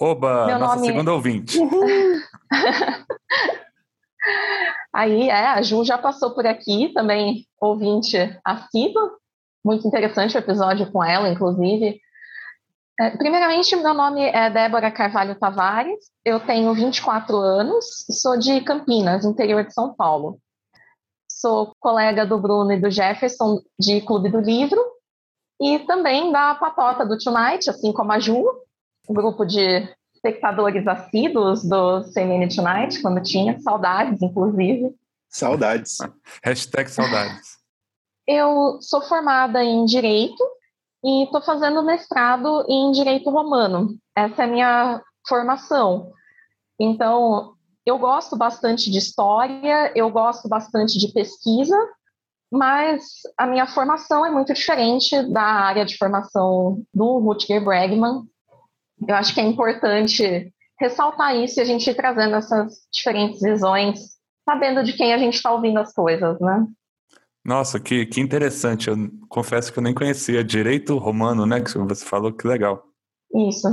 Oba, Meu nossa nome... segunda ouvinte. <laughs> Aí, é, a Ju já passou por aqui, também ouvinte assídua. Muito interessante o episódio com ela, inclusive. É, primeiramente, meu nome é Débora Carvalho Tavares, eu tenho 24 anos, sou de Campinas, interior de São Paulo. Sou colega do Bruno e do Jefferson de Clube do Livro e também da Patota do Tonight, assim como a Ju, um grupo de espectadores assíduos do CNN Tonight, quando tinha, saudades, inclusive. Saudades. Hashtag saudades. Eu sou formada em Direito e estou fazendo mestrado em Direito Romano. Essa é a minha formação. Então, eu gosto bastante de história, eu gosto bastante de pesquisa, mas a minha formação é muito diferente da área de formação do Rutger Bregman. Eu acho que é importante ressaltar isso e a gente ir trazendo essas diferentes visões, sabendo de quem a gente está ouvindo as coisas, né? Nossa, que, que interessante. Eu confesso que eu nem conhecia direito romano, né? Que você falou, que legal. Isso.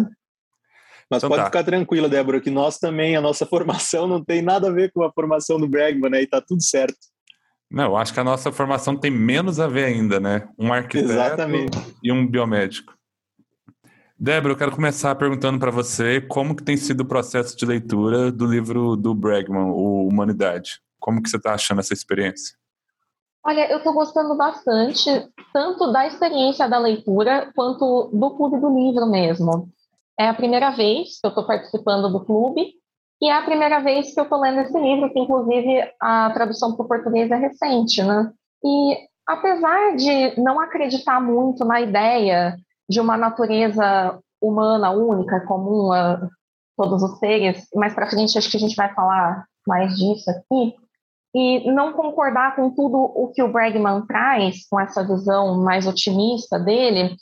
Mas então pode tá. ficar tranquila, Débora, que nós também, a nossa <laughs> formação não tem nada a ver com a formação do Bregman, né? E tá tudo certo. Não, eu acho que a nossa formação tem menos a ver ainda, né? Um arquiteto Exatamente. e um biomédico. Débora, eu quero começar perguntando para você como que tem sido o processo de leitura do livro do Bregman, o Humanidade. Como que você está achando essa experiência? Olha, eu estou gostando bastante, tanto da experiência da leitura, quanto do clube do livro mesmo. É a primeira vez que eu estou participando do clube, e é a primeira vez que eu estou lendo esse livro, que inclusive a tradução para o português é recente, né? E apesar de não acreditar muito na ideia de uma natureza humana única, comum a todos os seres, mais para frente acho que a gente vai falar mais disso aqui, e não concordar com tudo o que o Bregman traz, com essa visão mais otimista dele,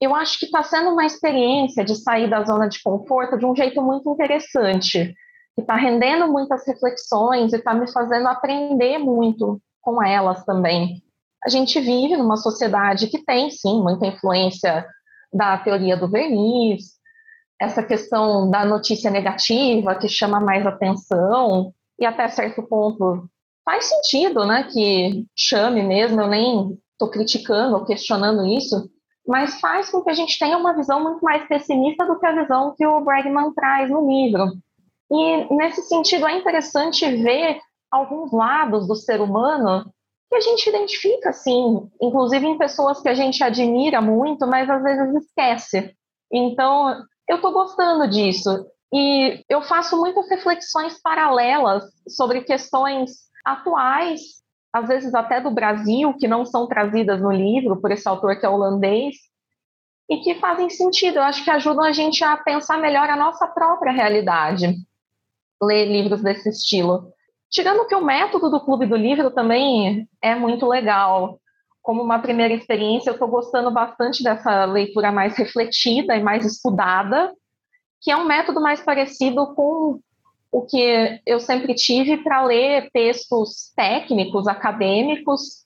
eu acho que está sendo uma experiência de sair da zona de conforto de um jeito muito interessante, que está rendendo muitas reflexões e está me fazendo aprender muito com elas também. A gente vive numa sociedade que tem, sim, muita influência da teoria do verniz, essa questão da notícia negativa que chama mais atenção e até certo ponto faz sentido, né, que chame mesmo, eu nem estou criticando ou questionando isso, mas faz com que a gente tenha uma visão muito mais pessimista do que a visão que o Bregman traz no livro. E nesse sentido é interessante ver alguns lados do ser humano que a gente identifica, assim, inclusive em pessoas que a gente admira muito, mas às vezes esquece. Então, eu estou gostando disso. E eu faço muitas reflexões paralelas sobre questões atuais, às vezes até do Brasil, que não são trazidas no livro por esse autor que é holandês, e que fazem sentido. Eu acho que ajudam a gente a pensar melhor a nossa própria realidade, ler livros desse estilo. Tirando que o método do Clube do Livro também é muito legal. Como uma primeira experiência, eu estou gostando bastante dessa leitura mais refletida e mais estudada, que é um método mais parecido com o que eu sempre tive para ler textos técnicos, acadêmicos.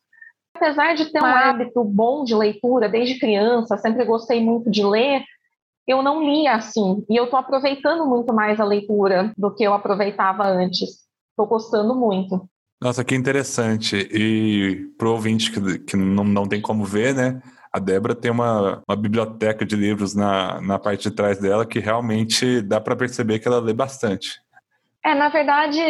Apesar de ter um hábito bom de leitura desde criança, sempre gostei muito de ler, eu não lia assim. E eu estou aproveitando muito mais a leitura do que eu aproveitava antes. Estou gostando muito. Nossa, que interessante. E para o ouvinte que, que não, não tem como ver, né? A Débora tem uma, uma biblioteca de livros na, na parte de trás dela que realmente dá para perceber que ela lê bastante. É, na verdade,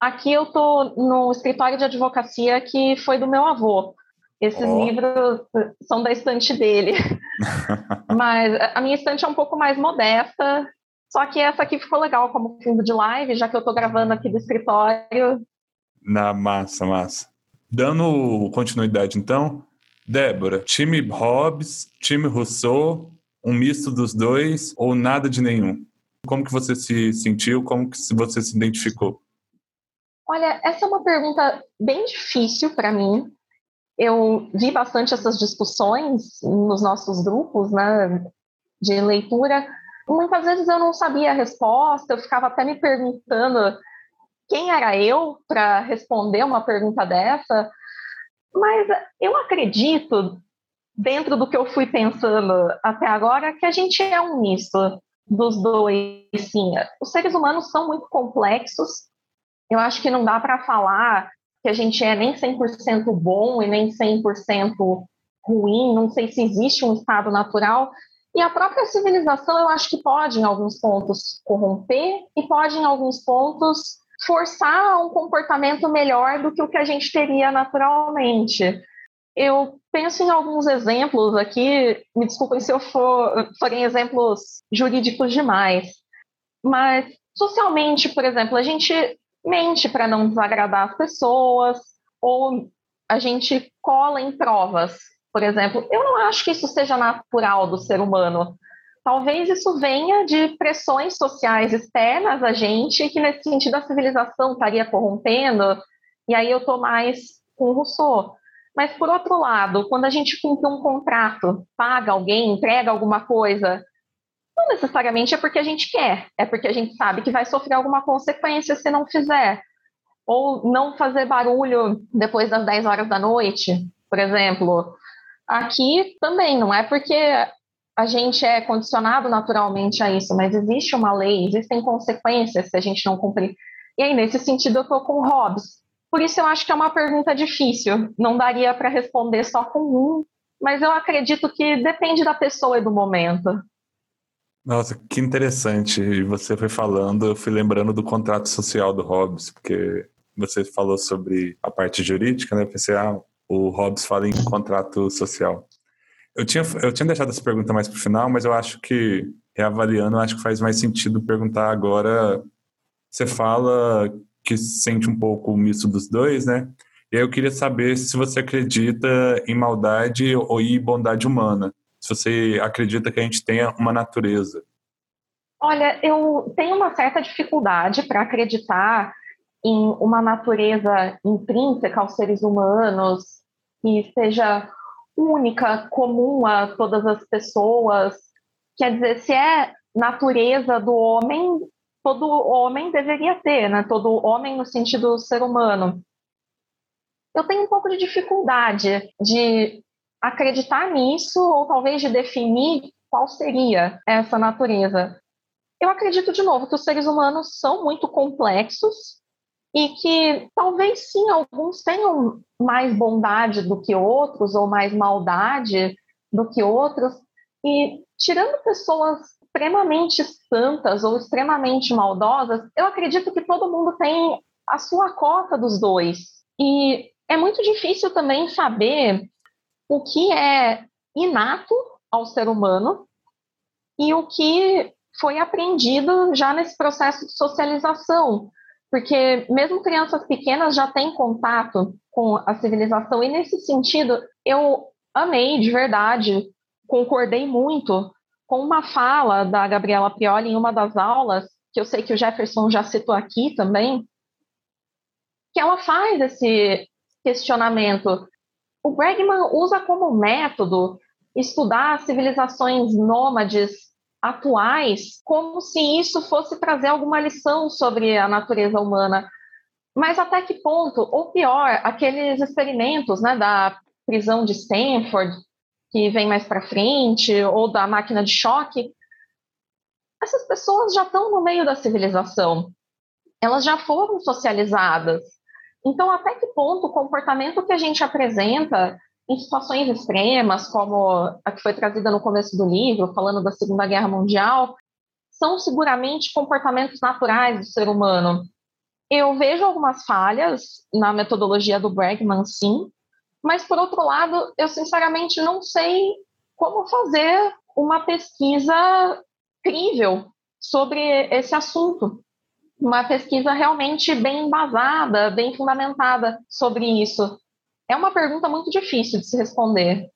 aqui eu estou no escritório de advocacia que foi do meu avô. Esses oh. livros são da estante dele. <laughs> Mas a minha estante é um pouco mais modesta, só que essa aqui ficou legal como fundo de live, já que eu estou gravando aqui do escritório. Na massa, massa. Dando continuidade, então, Débora, time Hobbes, time Rousseau, um misto dos dois ou nada de nenhum? Como que você se sentiu? Como que você se identificou? Olha, essa é uma pergunta bem difícil para mim. Eu vi bastante essas discussões nos nossos grupos, né, de leitura, muitas vezes eu não sabia a resposta, eu ficava até me perguntando quem era eu para responder uma pergunta dessa, mas eu acredito, dentro do que eu fui pensando até agora, que a gente é um misto dos dois, sim. Os seres humanos são muito complexos, eu acho que não dá para falar que a gente é nem 100% bom e nem 100% ruim, não sei se existe um estado natural, e a própria civilização, eu acho que pode, em alguns pontos, corromper e pode, em alguns pontos, forçar um comportamento melhor do que o que a gente teria naturalmente. Eu penso em alguns exemplos aqui, me desculpem se eu for, forem exemplos jurídicos demais, mas socialmente, por exemplo, a gente mente para não desagradar as pessoas, ou a gente cola em provas por exemplo, eu não acho que isso seja natural do ser humano. Talvez isso venha de pressões sociais externas a gente, que nesse sentido a civilização estaria corrompendo, e aí eu estou mais com o Rousseau. Mas, por outro lado, quando a gente cumpre um contrato, paga alguém, entrega alguma coisa, não necessariamente é porque a gente quer, é porque a gente sabe que vai sofrer alguma consequência se não fizer. Ou não fazer barulho depois das 10 horas da noite, por exemplo. Aqui também, não é porque a gente é condicionado naturalmente a isso, mas existe uma lei, existem consequências se a gente não cumprir. E aí, nesse sentido, eu estou com o Hobbes. Por isso, eu acho que é uma pergunta difícil. Não daria para responder só com um, mas eu acredito que depende da pessoa e do momento. Nossa, que interessante. E você foi falando, eu fui lembrando do contrato social do Hobbes, porque você falou sobre a parte jurídica, né? Eu pensei, ah, o Hobbes fala em contrato social. Eu tinha, eu tinha deixado essa pergunta mais para o final, mas eu acho que, reavaliando, eu acho que faz mais sentido perguntar agora. Você fala que sente um pouco o misto dos dois, né? E aí eu queria saber se você acredita em maldade ou em bondade humana. Se você acredita que a gente tenha uma natureza. Olha, eu tenho uma certa dificuldade para acreditar em uma natureza intrínseca aos seres humanos, que seja única, comum a todas as pessoas. Quer dizer, se é natureza do homem, todo homem deveria ter, né? Todo homem no sentido ser humano. Eu tenho um pouco de dificuldade de acreditar nisso ou talvez de definir qual seria essa natureza. Eu acredito, de novo, que os seres humanos são muito complexos e que talvez sim alguns tenham mais bondade do que outros ou mais maldade do que outros e tirando pessoas extremamente santas ou extremamente maldosas, eu acredito que todo mundo tem a sua cota dos dois. E é muito difícil também saber o que é inato ao ser humano e o que foi aprendido já nesse processo de socialização, porque mesmo crianças pequenas já têm contato com a civilização, e nesse sentido eu amei de verdade, concordei muito com uma fala da Gabriela Prioli em uma das aulas, que eu sei que o Jefferson já citou aqui também, que ela faz esse questionamento. O Bregman usa como método estudar civilizações nômades atuais como se isso fosse trazer alguma lição sobre a natureza humana. Mas até que ponto? Ou pior, aqueles experimentos né, da prisão de Stanford, que vem mais para frente, ou da máquina de choque, essas pessoas já estão no meio da civilização. Elas já foram socializadas. Então, até que ponto o comportamento que a gente apresenta em situações extremas, como a que foi trazida no começo do livro, falando da Segunda Guerra Mundial, são seguramente comportamentos naturais do ser humano. Eu vejo algumas falhas na metodologia do Bregman, sim, mas, por outro lado, eu sinceramente não sei como fazer uma pesquisa crível sobre esse assunto. Uma pesquisa realmente bem embasada, bem fundamentada sobre isso. É uma pergunta muito difícil de se responder.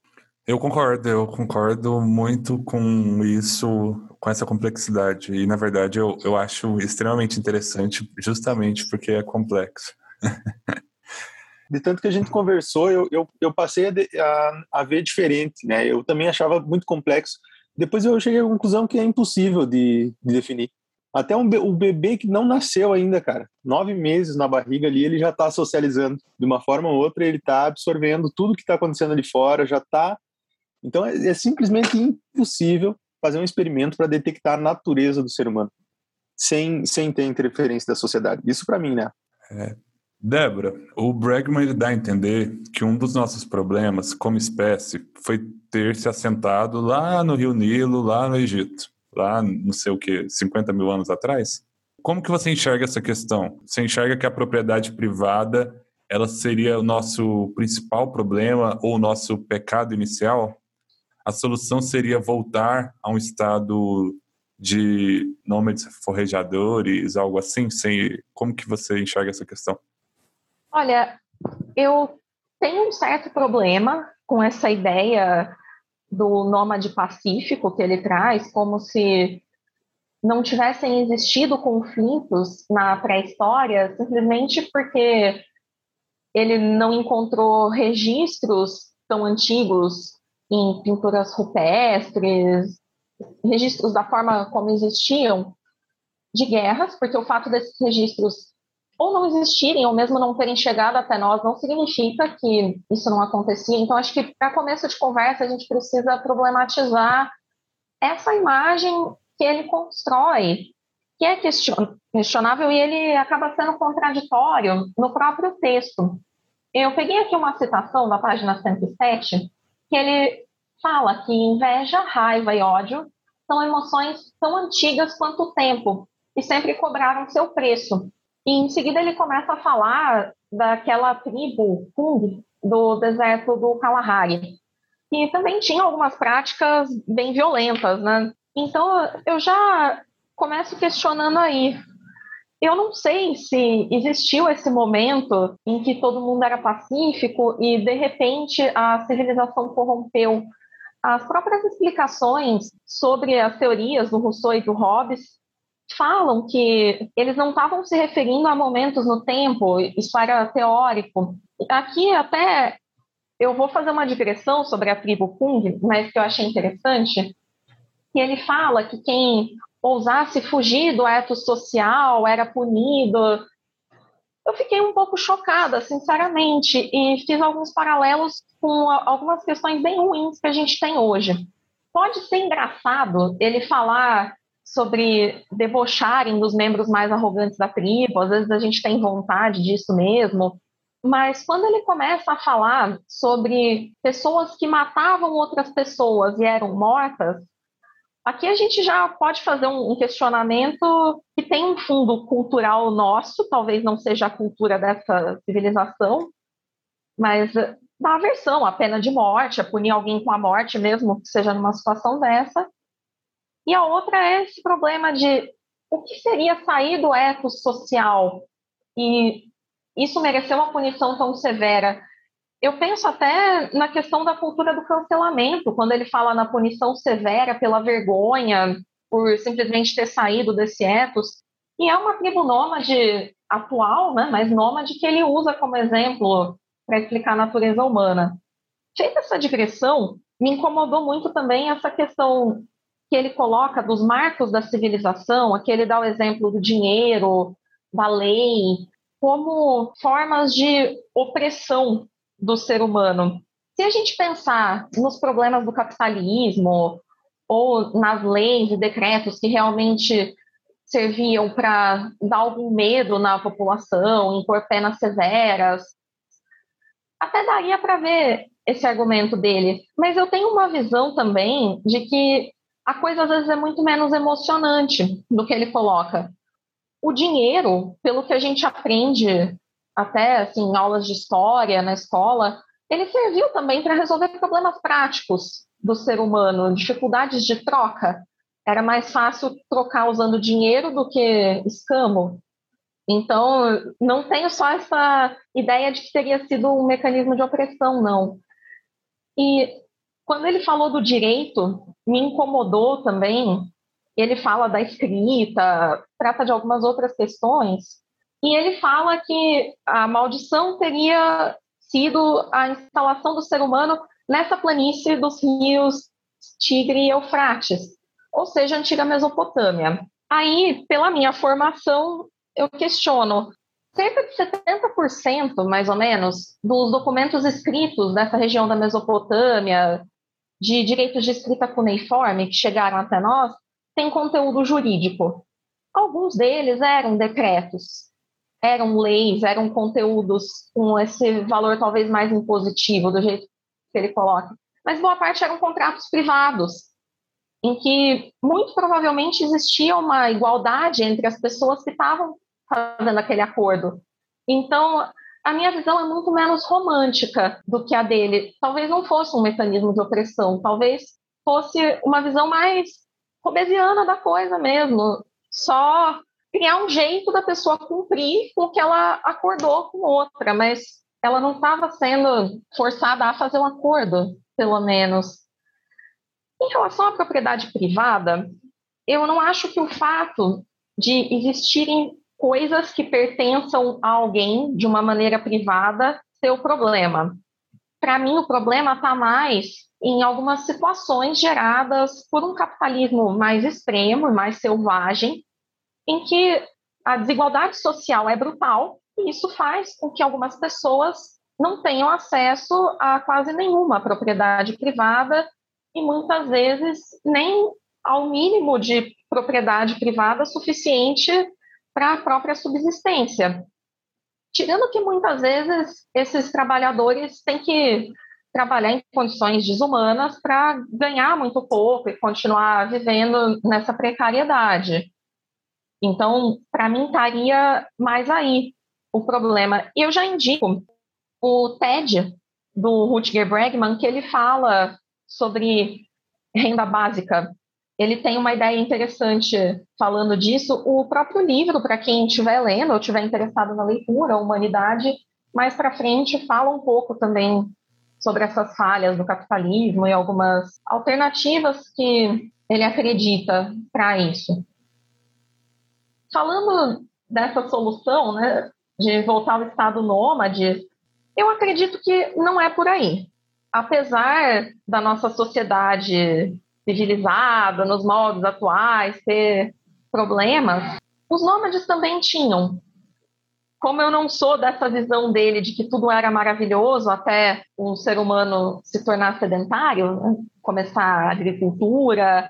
Eu concordo, eu concordo muito com isso, com essa complexidade. E, na verdade, eu, eu acho extremamente interessante, justamente porque é complexo. <laughs> de tanto que a gente conversou, eu, eu, eu passei a, a, a, ver diferente, né? Eu também achava muito complexo. Depois eu cheguei à conclusão que é impossível de, de definir. Até um, o bebê que não nasceu ainda, cara, nove meses na barriga ali, ele já está socializando de uma forma ou outra, ele está absorvendo tudo que está acontecendo ali fora, já está. Então é, é simplesmente impossível fazer um experimento para detectar a natureza do ser humano sem, sem ter interferência da sociedade. Isso para mim, né? É, Débora, o Bregman dá a entender que um dos nossos problemas como espécie foi ter se assentado lá no Rio Nilo, lá no Egito, lá não sei o que, 50 mil anos atrás. Como que você enxerga essa questão? Você enxerga que a propriedade privada ela seria o nosso principal problema ou o nosso pecado inicial? A solução seria voltar a um estado de nômades forrejadores, algo assim? Sem... Como que você enxerga essa questão? Olha, eu tenho um certo problema com essa ideia do nômade pacífico que ele traz, como se não tivessem existido conflitos na pré-história, simplesmente porque ele não encontrou registros tão antigos em pinturas rupestres, registros da forma como existiam de guerras, porque o fato desses registros ou não existirem, ou mesmo não terem chegado até nós, não significa que isso não acontecia. Então, acho que para começo de conversa, a gente precisa problematizar essa imagem que ele constrói, que é questionável e ele acaba sendo contraditório no próprio texto. Eu peguei aqui uma citação da página 107, que ele fala que inveja, raiva e ódio são emoções tão antigas quanto o tempo e sempre cobraram seu preço. E em seguida ele começa a falar daquela tribo Kung do deserto do Kalahari, que também tinha algumas práticas bem violentas, né? Então eu já começo questionando aí. Eu não sei se existiu esse momento em que todo mundo era pacífico e de repente a civilização corrompeu. As próprias explicações sobre as teorias do Rousseau e do Hobbes falam que eles não estavam se referindo a momentos no tempo, isso era teórico. Aqui até eu vou fazer uma digressão sobre a tribo Kung, mas que eu achei interessante, que ele fala que quem ousasse fugir do eto social era punido. Eu fiquei um pouco chocada, sinceramente, e fiz alguns paralelos com algumas questões bem ruins que a gente tem hoje. Pode ser engraçado ele falar sobre debocharem dos membros mais arrogantes da tribo, às vezes a gente tem vontade disso mesmo, mas quando ele começa a falar sobre pessoas que matavam outras pessoas e eram mortas, aqui a gente já pode fazer um questionamento que tem um fundo cultural nosso, talvez não seja a cultura dessa civilização, mas da aversão à pena de morte, a punir alguém com a morte, mesmo que seja numa situação dessa. E a outra é esse problema de o que seria sair do ethos social e isso mereceu uma punição tão severa. Eu penso até na questão da cultura do cancelamento, quando ele fala na punição severa pela vergonha, por simplesmente ter saído desse ethos. E é uma tribo nômade atual, né, mas nômade que ele usa como exemplo para explicar a natureza humana. Feita essa digressão, me incomodou muito também essa questão que ele coloca dos marcos da civilização, aqui ele dá o exemplo do dinheiro, da lei, como formas de opressão do ser humano. Se a gente pensar nos problemas do capitalismo ou nas leis e decretos que realmente serviam para dar algum medo na população, impor penas severas, até daria para ver esse argumento dele. Mas eu tenho uma visão também de que a coisa às vezes é muito menos emocionante do que ele coloca o dinheiro, pelo que a gente aprende até assim, em aulas de história na escola, ele serviu também para resolver problemas práticos do ser humano, dificuldades de troca. Era mais fácil trocar usando dinheiro do que escamo. Então, não tenho só essa ideia de que teria sido um mecanismo de opressão, não. E quando ele falou do direito, me incomodou também ele fala da escrita, trata de algumas outras questões, e ele fala que a maldição teria sido a instalação do ser humano nessa planície dos rios Tigre e Eufrates, ou seja, antiga Mesopotâmia. Aí, pela minha formação, eu questiono. Cerca de 70%, mais ou menos, dos documentos escritos dessa região da Mesopotâmia, de direitos de escrita cuneiforme que chegaram até nós, tem conteúdo jurídico. Alguns deles eram decretos, eram leis, eram conteúdos com esse valor talvez mais impositivo, do jeito que ele coloca. Mas boa parte eram contratos privados, em que muito provavelmente existia uma igualdade entre as pessoas que estavam fazendo aquele acordo. Então, a minha visão é muito menos romântica do que a dele. Talvez não fosse um mecanismo de opressão, talvez fosse uma visão mais robesiana da coisa mesmo. Só criar um jeito da pessoa cumprir com o que ela acordou com outra, mas ela não estava sendo forçada a fazer um acordo, pelo menos. Em relação à propriedade privada, eu não acho que o fato de existirem coisas que pertençam a alguém de uma maneira privada ser o problema. Para mim, o problema está mais em algumas situações geradas por um capitalismo mais extremo, mais selvagem, em que a desigualdade social é brutal e isso faz com que algumas pessoas não tenham acesso a quase nenhuma propriedade privada e muitas vezes nem ao mínimo de propriedade privada suficiente para a própria subsistência. Tirando que muitas vezes esses trabalhadores têm que trabalhar em condições desumanas para ganhar muito pouco e continuar vivendo nessa precariedade. Então, para mim, estaria mais aí o problema. Eu já indico o TED do Rutger Bregman, que ele fala sobre renda básica. Ele tem uma ideia interessante falando disso. O próprio livro, para quem estiver lendo ou estiver interessado na leitura, Humanidade, mais para frente fala um pouco também sobre essas falhas do capitalismo e algumas alternativas que ele acredita para isso. Falando dessa solução, né, de voltar ao estado nômade, eu acredito que não é por aí. Apesar da nossa sociedade civilizada, nos modos atuais, ter problemas, os nômades também tinham como eu não sou dessa visão dele de que tudo era maravilhoso até o ser humano se tornar sedentário, né? começar a agricultura,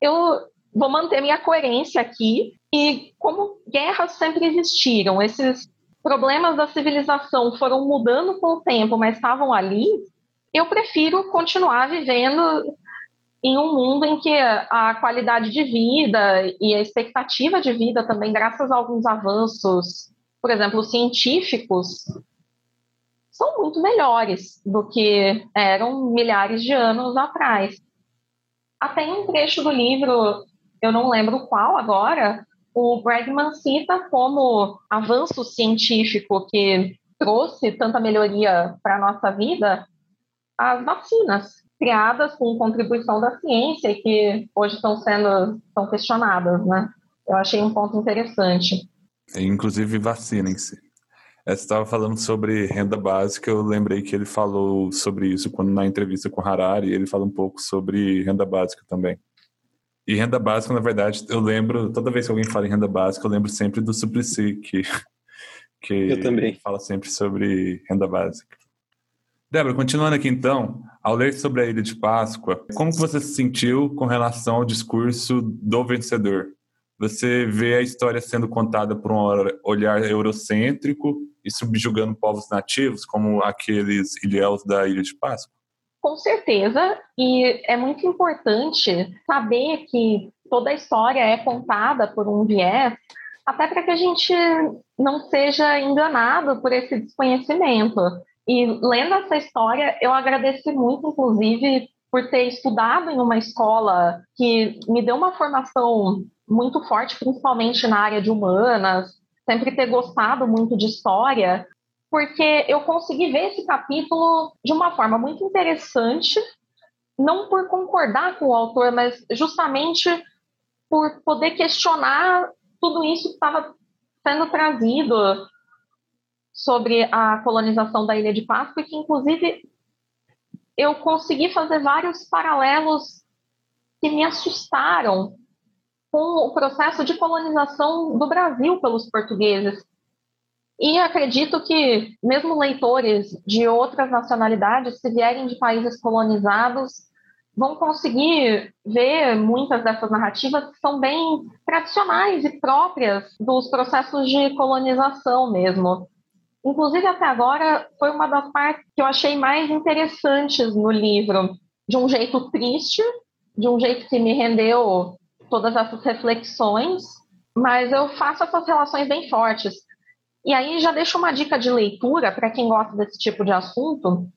eu vou manter minha coerência aqui. E como guerras sempre existiram, esses problemas da civilização foram mudando com o tempo, mas estavam ali, eu prefiro continuar vivendo em um mundo em que a qualidade de vida e a expectativa de vida também, graças a alguns avanços, por exemplo, científicos, são muito melhores do que eram milhares de anos atrás. Até em um trecho do livro, eu não lembro qual agora, o Bregman cita como avanço científico que trouxe tanta melhoria para a nossa vida as vacinas criadas com contribuição da ciência e que hoje estão sendo estão questionadas, né? Eu achei um ponto interessante. Inclusive vacinem-se. Você estava falando sobre renda básica, eu lembrei que ele falou sobre isso quando na entrevista com Harari, ele fala um pouco sobre renda básica também. E renda básica, na verdade, eu lembro, toda vez que alguém fala em renda básica, eu lembro sempre do Suplicy, que, que eu também. fala sempre sobre renda básica. Débora, continuando aqui então, ao ler sobre a Ilha de Páscoa, como você se sentiu com relação ao discurso do vencedor? Você vê a história sendo contada por um olhar eurocêntrico e subjugando povos nativos, como aqueles ilhéus da Ilha de Páscoa? Com certeza, e é muito importante saber que toda a história é contada por um viés, até para que a gente não seja enganado por esse desconhecimento. E lendo essa história, eu agradeci muito, inclusive, por ter estudado em uma escola que me deu uma formação muito forte, principalmente na área de humanas, sempre ter gostado muito de história, porque eu consegui ver esse capítulo de uma forma muito interessante, não por concordar com o autor, mas justamente por poder questionar tudo isso que estava sendo trazido sobre a colonização da Ilha de Páscoa, que inclusive eu consegui fazer vários paralelos que me assustaram com o processo de colonização do Brasil pelos portugueses. E acredito que, mesmo leitores de outras nacionalidades, se vierem de países colonizados, vão conseguir ver muitas dessas narrativas que são bem tradicionais e próprias dos processos de colonização mesmo. Inclusive, até agora, foi uma das partes que eu achei mais interessantes no livro. De um jeito triste, de um jeito que me rendeu todas essas reflexões, mas eu faço essas relações bem fortes. E aí já deixo uma dica de leitura para quem gosta desse tipo de assunto,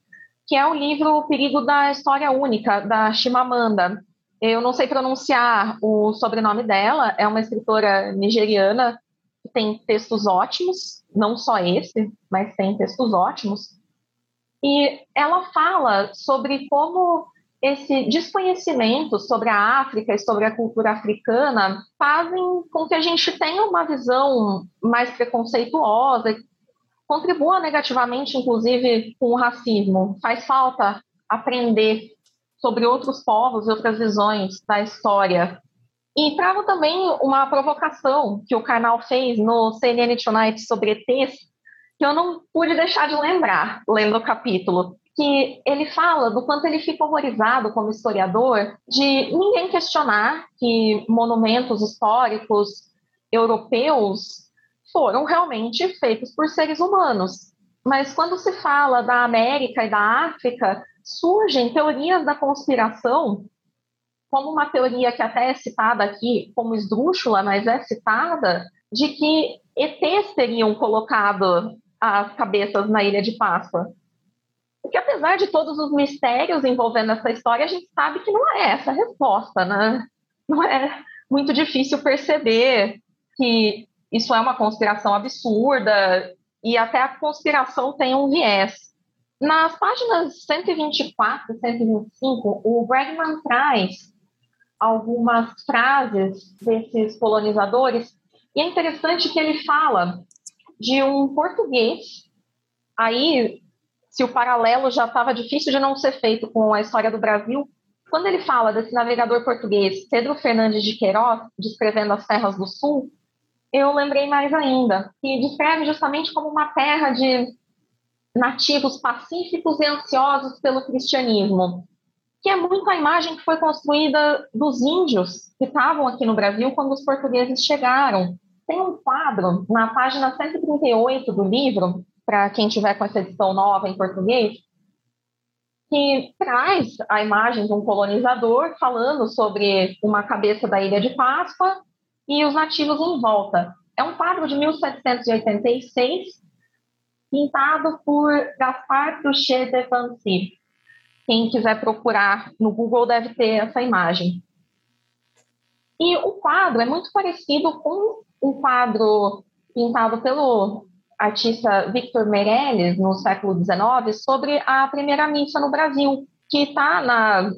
que é o livro O Perigo da História Única, da Chimamanda. Eu não sei pronunciar o sobrenome dela, é uma escritora nigeriana tem textos ótimos, não só esse, mas tem textos ótimos. E ela fala sobre como esse desconhecimento sobre a África e sobre a cultura africana fazem com que a gente tenha uma visão mais preconceituosa, contribua negativamente, inclusive, com o racismo. Faz falta aprender sobre outros povos e outras visões da história e trago também uma provocação que o canal fez no CNN Tonight sobre ETs, que eu não pude deixar de lembrar, lendo o capítulo, que ele fala do quanto ele fica horrorizado como historiador de ninguém questionar que monumentos históricos europeus foram realmente feitos por seres humanos. Mas quando se fala da América e da África, surgem teorias da conspiração como uma teoria que até é citada aqui como esdrúxula, mas é citada, de que ETs teriam colocado as cabeças na Ilha de Páscoa. Porque apesar de todos os mistérios envolvendo essa história, a gente sabe que não é essa a resposta, né? Não é muito difícil perceber que isso é uma conspiração absurda e até a conspiração tem um viés. Nas páginas 124 e 125, o Bregman traz algumas frases desses colonizadores, e é interessante que ele fala de um português. Aí, se o paralelo já estava difícil de não ser feito com a história do Brasil, quando ele fala desse navegador português, Pedro Fernandes de Queiroz, descrevendo as terras do sul, eu lembrei mais ainda, que descreve justamente como uma terra de nativos pacíficos e ansiosos pelo cristianismo que é muito a imagem que foi construída dos índios que estavam aqui no Brasil quando os portugueses chegaram. Tem um quadro na página 138 do livro, para quem tiver com essa edição nova em português, que traz a imagem de um colonizador falando sobre uma cabeça da Ilha de Páscoa e os nativos em volta. É um quadro de 1786, pintado por Gaspar Touché de Fancy. Quem quiser procurar no Google deve ter essa imagem. E o quadro é muito parecido com um quadro pintado pelo artista Victor Meirelles, no século XIX, sobre a primeira missa no Brasil, que está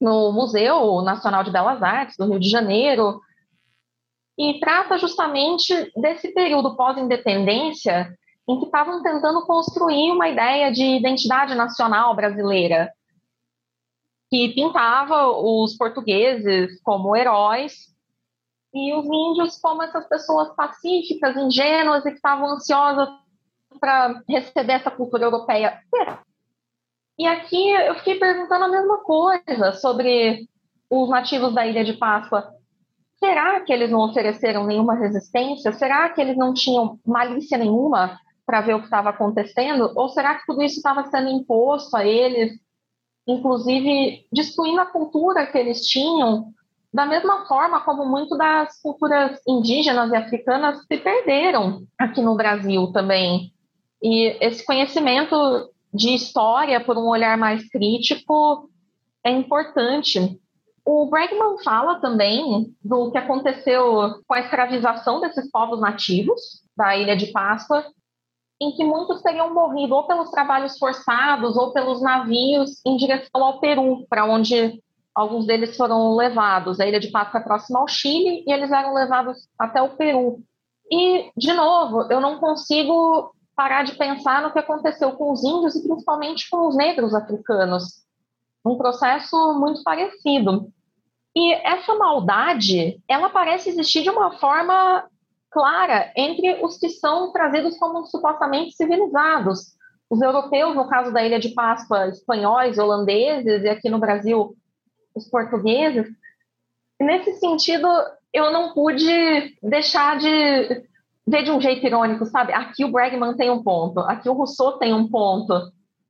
no Museu Nacional de Belas Artes do Rio de Janeiro, e trata justamente desse período pós-independência em que estavam tentando construir uma ideia de identidade nacional brasileira, que pintava os portugueses como heróis e os índios como essas pessoas pacíficas, ingênuas e que estavam ansiosas para receber essa cultura europeia. E aqui eu fiquei perguntando a mesma coisa sobre os nativos da Ilha de Páscoa. Será que eles não ofereceram nenhuma resistência? Será que eles não tinham malícia nenhuma para ver o que estava acontecendo? Ou será que tudo isso estava sendo imposto a eles, inclusive destruindo a cultura que eles tinham da mesma forma como muito das culturas indígenas e africanas se perderam aqui no Brasil também. E esse conhecimento de história por um olhar mais crítico é importante. O Bregman fala também do que aconteceu com a escravização desses povos nativos da Ilha de Páscoa, em que muitos teriam morrido ou pelos trabalhos forçados ou pelos navios em direção ao Peru, para onde alguns deles foram levados. A ilha de Páscoa é próxima ao Chile e eles eram levados até o Peru. E, de novo, eu não consigo parar de pensar no que aconteceu com os índios e principalmente com os negros africanos. Um processo muito parecido. E essa maldade, ela parece existir de uma forma clara entre os que são trazidos como supostamente civilizados. Os europeus, no caso da Ilha de Páscoa, espanhóis, holandeses, e aqui no Brasil, os portugueses. Nesse sentido, eu não pude deixar de ver de um jeito irônico, sabe? Aqui o Bregman tem um ponto, aqui o Rousseau tem um ponto.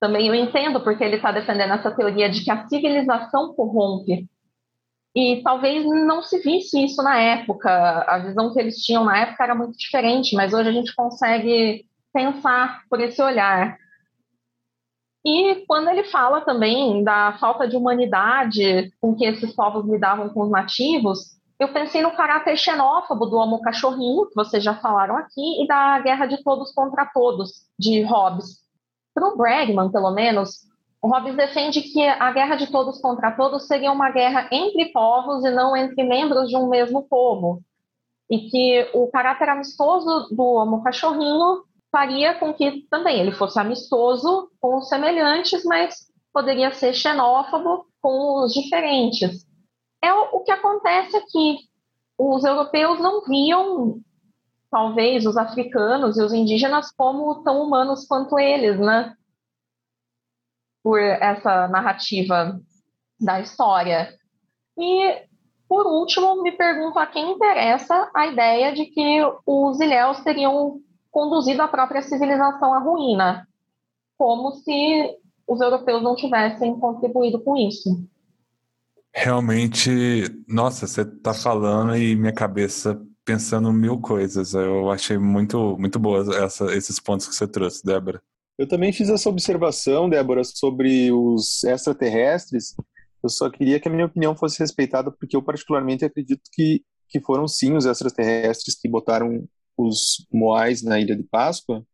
Também eu entendo porque ele está defendendo essa teoria de que a civilização corrompe. E talvez não se visse isso na época. A visão que eles tinham na época era muito diferente, mas hoje a gente consegue pensar por esse olhar. E quando ele fala também da falta de humanidade com que esses povos lidavam com os nativos, eu pensei no caráter xenófobo do Homo Cachorrinho, que vocês já falaram aqui, e da Guerra de Todos contra Todos, de Hobbes. Para o Bregman, pelo menos, o Hobbes defende que a guerra de todos contra todos seria uma guerra entre povos e não entre membros de um mesmo povo. E que o caráter amistoso do Homo Cachorrinho faria com que também ele fosse amistoso com os semelhantes, mas poderia ser xenófobo com os diferentes. É o que acontece aqui. Os europeus não viam, talvez, os africanos e os indígenas como tão humanos quanto eles, né? Por essa narrativa da história. E, por último, me pergunto a quem interessa a ideia de que os ilhéus teriam conduzido a própria civilização à ruína, como se os europeus não tivessem contribuído com isso. Realmente, nossa, você está falando e minha cabeça pensando mil coisas. Eu achei muito, muito boas essa, esses pontos que você trouxe, Débora. Eu também fiz essa observação, Débora, sobre os extraterrestres. Eu só queria que a minha opinião fosse respeitada, porque eu particularmente acredito que, que foram sim os extraterrestres que botaram os moais na Ilha de Páscoa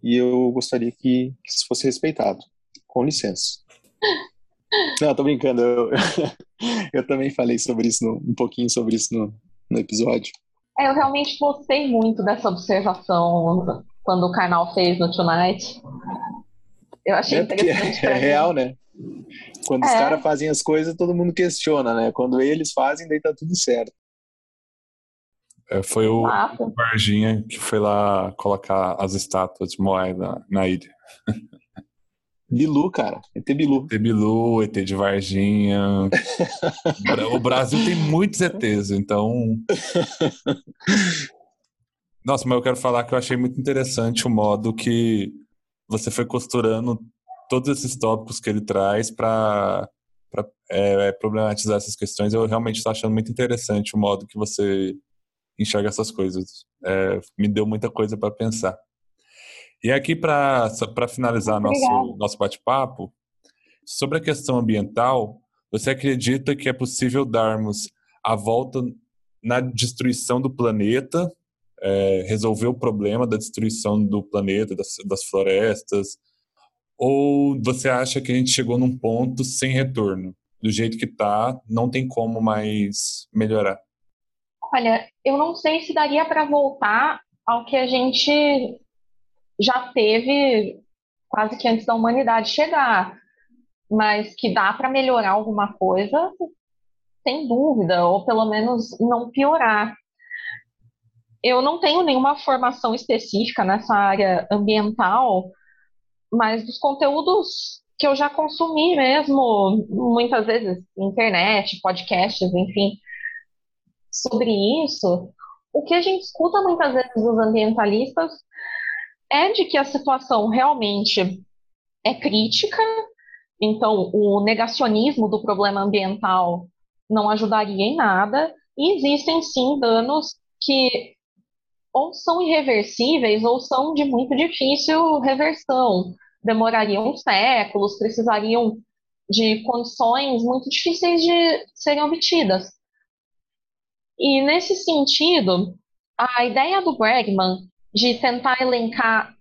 e eu gostaria que, que isso fosse respeitado. Com licença. Não, tô brincando. Eu, <laughs> eu também falei sobre isso, no, um pouquinho sobre isso no, no episódio. É, eu realmente gostei muito dessa observação quando o canal fez no Tonight. Eu achei é interessante. <laughs> É, é real, né? Quando é. os caras fazem as coisas, todo mundo questiona, né? Quando eles fazem, daí tá tudo certo. É, foi o, Varginha que foi lá colocar as estátuas de Moai na, na ilha. <laughs> Bilu, cara. ET Bilu. ET Bilu, ET de Varginha. <laughs> o Brasil tem muitos ETs, então. Nossa, mas eu quero falar que eu achei muito interessante o modo que você foi costurando todos esses tópicos que ele traz para é, problematizar essas questões. Eu realmente estou achando muito interessante o modo que você enxerga essas coisas. É, me deu muita coisa para pensar. E aqui, para finalizar nosso, nosso bate-papo, sobre a questão ambiental, você acredita que é possível darmos a volta na destruição do planeta, é, resolver o problema da destruição do planeta, das, das florestas, ou você acha que a gente chegou num ponto sem retorno? Do jeito que está, não tem como mais melhorar? Olha, eu não sei se daria para voltar ao que a gente já teve quase que antes da humanidade chegar, mas que dá para melhorar alguma coisa, sem dúvida, ou pelo menos não piorar. Eu não tenho nenhuma formação específica nessa área ambiental, mas dos conteúdos que eu já consumi mesmo, muitas vezes internet, podcasts, enfim, sobre isso, o que a gente escuta muitas vezes dos ambientalistas é de que a situação realmente é crítica, então o negacionismo do problema ambiental não ajudaria em nada, e existem sim danos que ou são irreversíveis ou são de muito difícil reversão, demorariam séculos, precisariam de condições muito difíceis de serem obtidas. E nesse sentido, a ideia do Bregman de tentar elencar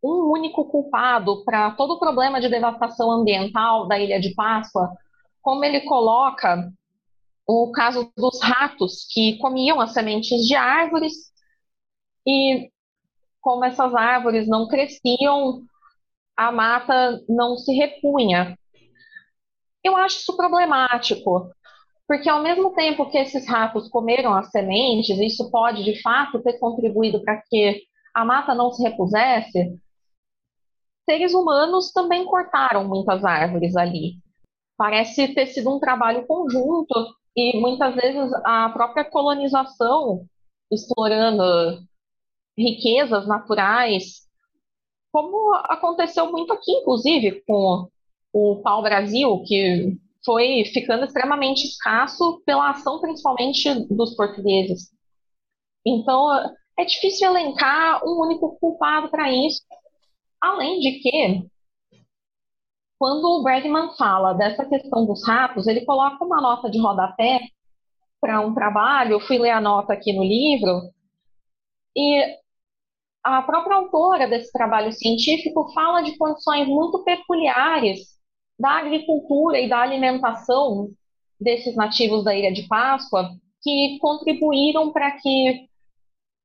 um único culpado para todo o problema de devastação ambiental da Ilha de Páscoa, como ele coloca o caso dos ratos que comiam as sementes de árvores e como essas árvores não cresciam, a mata não se repunha. Eu acho isso problemático, porque ao mesmo tempo que esses ratos comeram as sementes, isso pode de fato ter contribuído para que a mata não se repusesse, seres humanos também cortaram muitas árvores ali. Parece ter sido um trabalho conjunto e muitas vezes a própria colonização explorando riquezas naturais, como aconteceu muito aqui, inclusive, com o pau-brasil, que foi ficando extremamente escasso pela ação principalmente dos portugueses. Então, é difícil elencar um único culpado para isso. Além de que, quando o Bregman fala dessa questão dos ratos, ele coloca uma nota de rodapé para um trabalho. Eu fui ler a nota aqui no livro, e a própria autora desse trabalho científico fala de condições muito peculiares da agricultura e da alimentação desses nativos da Ilha de Páscoa que contribuíram para que,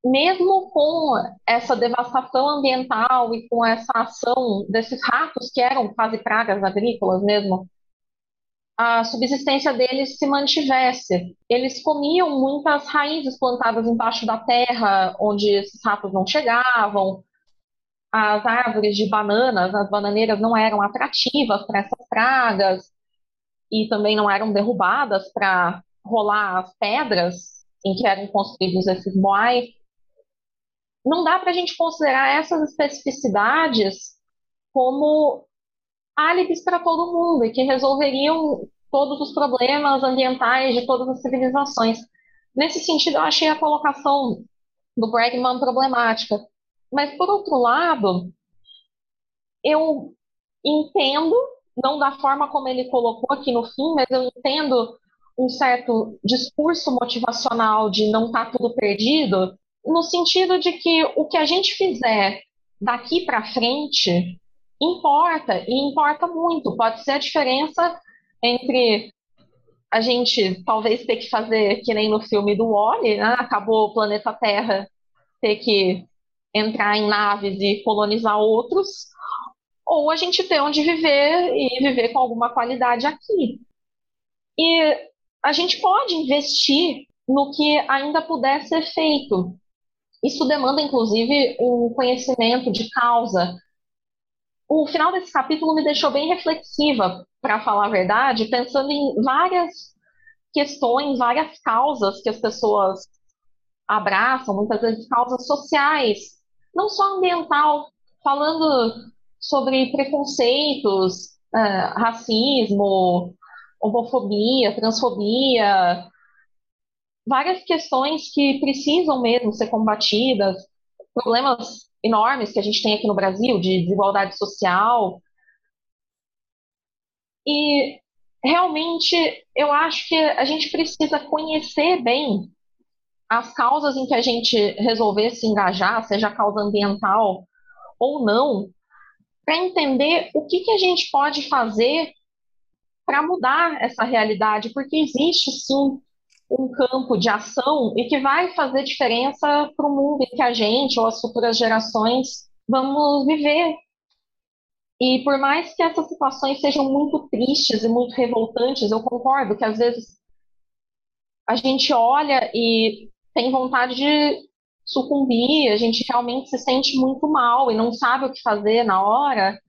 mesmo com essa devastação ambiental e com essa ação desses ratos, que eram quase pragas agrícolas mesmo, a subsistência deles se mantivesse. Eles comiam muitas raízes plantadas embaixo da terra, onde esses ratos não chegavam, as árvores de bananas, as bananeiras não eram atrativas para essas pragas e também não eram derrubadas para rolar as pedras em que eram construídos esses moais. Não dá para a gente considerar essas especificidades como álibis para todo mundo e que resolveriam todos os problemas ambientais de todas as civilizações. Nesse sentido, eu achei a colocação do Bregman problemática, mas, por outro lado, eu entendo, não da forma como ele colocou aqui no fim, mas eu entendo um certo discurso motivacional de não estar tá tudo perdido, no sentido de que o que a gente fizer daqui para frente importa, e importa muito. Pode ser a diferença entre a gente talvez ter que fazer que nem no filme do Wally, né? acabou o planeta Terra, ter que entrar em naves e colonizar outros, ou a gente ter onde viver e viver com alguma qualidade aqui. E a gente pode investir no que ainda puder ser feito. Isso demanda, inclusive, um conhecimento de causa. O final desse capítulo me deixou bem reflexiva, para falar a verdade, pensando em várias questões, várias causas que as pessoas abraçam, muitas vezes causas sociais, não só ambiental, falando sobre preconceitos, uh, racismo, homofobia, transfobia, várias questões que precisam mesmo ser combatidas, problemas enormes que a gente tem aqui no Brasil de desigualdade social. E realmente eu acho que a gente precisa conhecer bem as causas em que a gente resolver se engajar, seja causa ambiental ou não, para entender o que, que a gente pode fazer para mudar essa realidade, porque existe sim um campo de ação e que vai fazer diferença para o mundo que a gente ou as futuras gerações vamos viver. E por mais que essas situações sejam muito tristes e muito revoltantes, eu concordo que às vezes a gente olha e tem vontade de sucumbir, a gente realmente se sente muito mal e não sabe o que fazer na hora.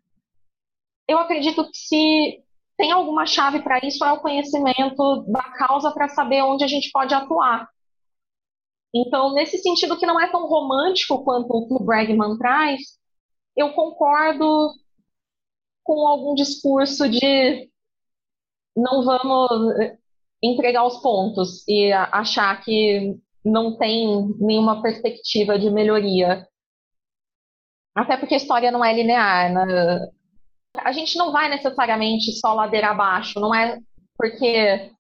Eu acredito que se tem alguma chave para isso é o conhecimento da causa para saber onde a gente pode atuar. Então, nesse sentido que não é tão romântico quanto o que o Bregman traz, eu concordo com algum discurso de não vamos entregar os pontos e achar que não tem nenhuma perspectiva de melhoria. Até porque a história não é linear. Né? A gente não vai necessariamente só ladeira abaixo, não é porque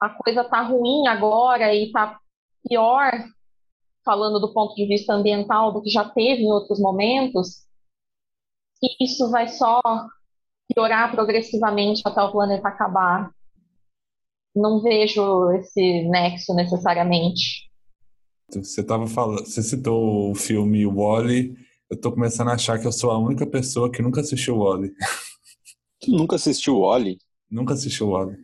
a coisa está ruim agora e está pior, falando do ponto de vista ambiental, do que já teve em outros momentos, que isso vai só piorar progressivamente até o planeta acabar. Não vejo esse nexo necessariamente. Você tava falando, você citou o filme Wally. Eu tô começando a achar que eu sou a única pessoa que nunca assistiu Wally. <laughs> Tu nunca assistiu Wally? Nunca assistiu Wally.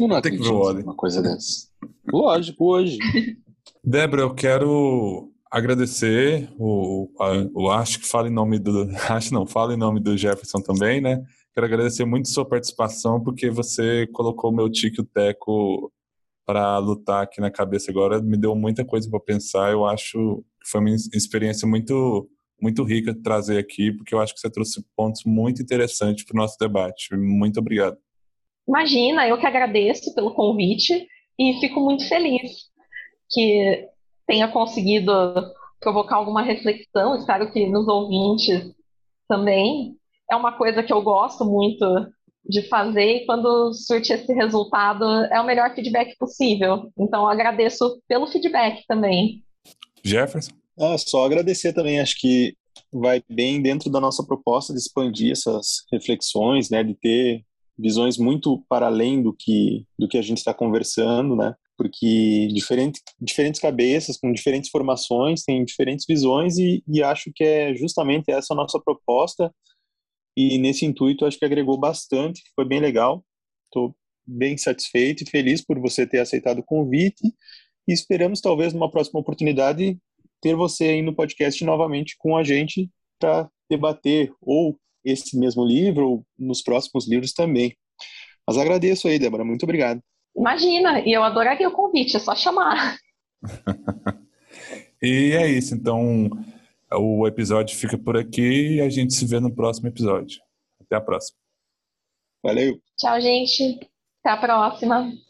Eu não Tem que ver Wally. Uma coisa dessa. Lógico, hoje. <laughs> Débora, eu quero agradecer o, o acho que fala em nome do <laughs> acho não fala em nome do Jefferson também, né? Quero agradecer muito sua participação porque você colocou meu tique o teco para lutar aqui na cabeça agora me deu muita coisa para pensar. Eu acho que foi uma experiência muito muito rica trazer aqui, porque eu acho que você trouxe pontos muito interessantes para o nosso debate. Muito obrigado. Imagina, eu que agradeço pelo convite e fico muito feliz que tenha conseguido provocar alguma reflexão. Espero que nos ouvintes também. É uma coisa que eu gosto muito de fazer e quando surte esse resultado é o melhor feedback possível. Então agradeço pelo feedback também. Jefferson? Ah, só agradecer também, acho que vai bem dentro da nossa proposta de expandir essas reflexões, né, de ter visões muito para além do que do que a gente está conversando, né? Porque diferente, diferentes cabeças com diferentes formações têm diferentes visões e, e acho que é justamente essa a nossa proposta e nesse intuito acho que agregou bastante, foi bem legal. Estou bem satisfeito e feliz por você ter aceitado o convite e esperamos talvez numa próxima oportunidade ter você aí no podcast novamente com a gente para debater ou esse mesmo livro ou nos próximos livros também. Mas agradeço aí, Débora, muito obrigado. Imagina, e eu adoraria o convite, é só chamar. <laughs> e é isso, então o episódio fica por aqui e a gente se vê no próximo episódio. Até a próxima. Valeu. Tchau, gente. Até a próxima.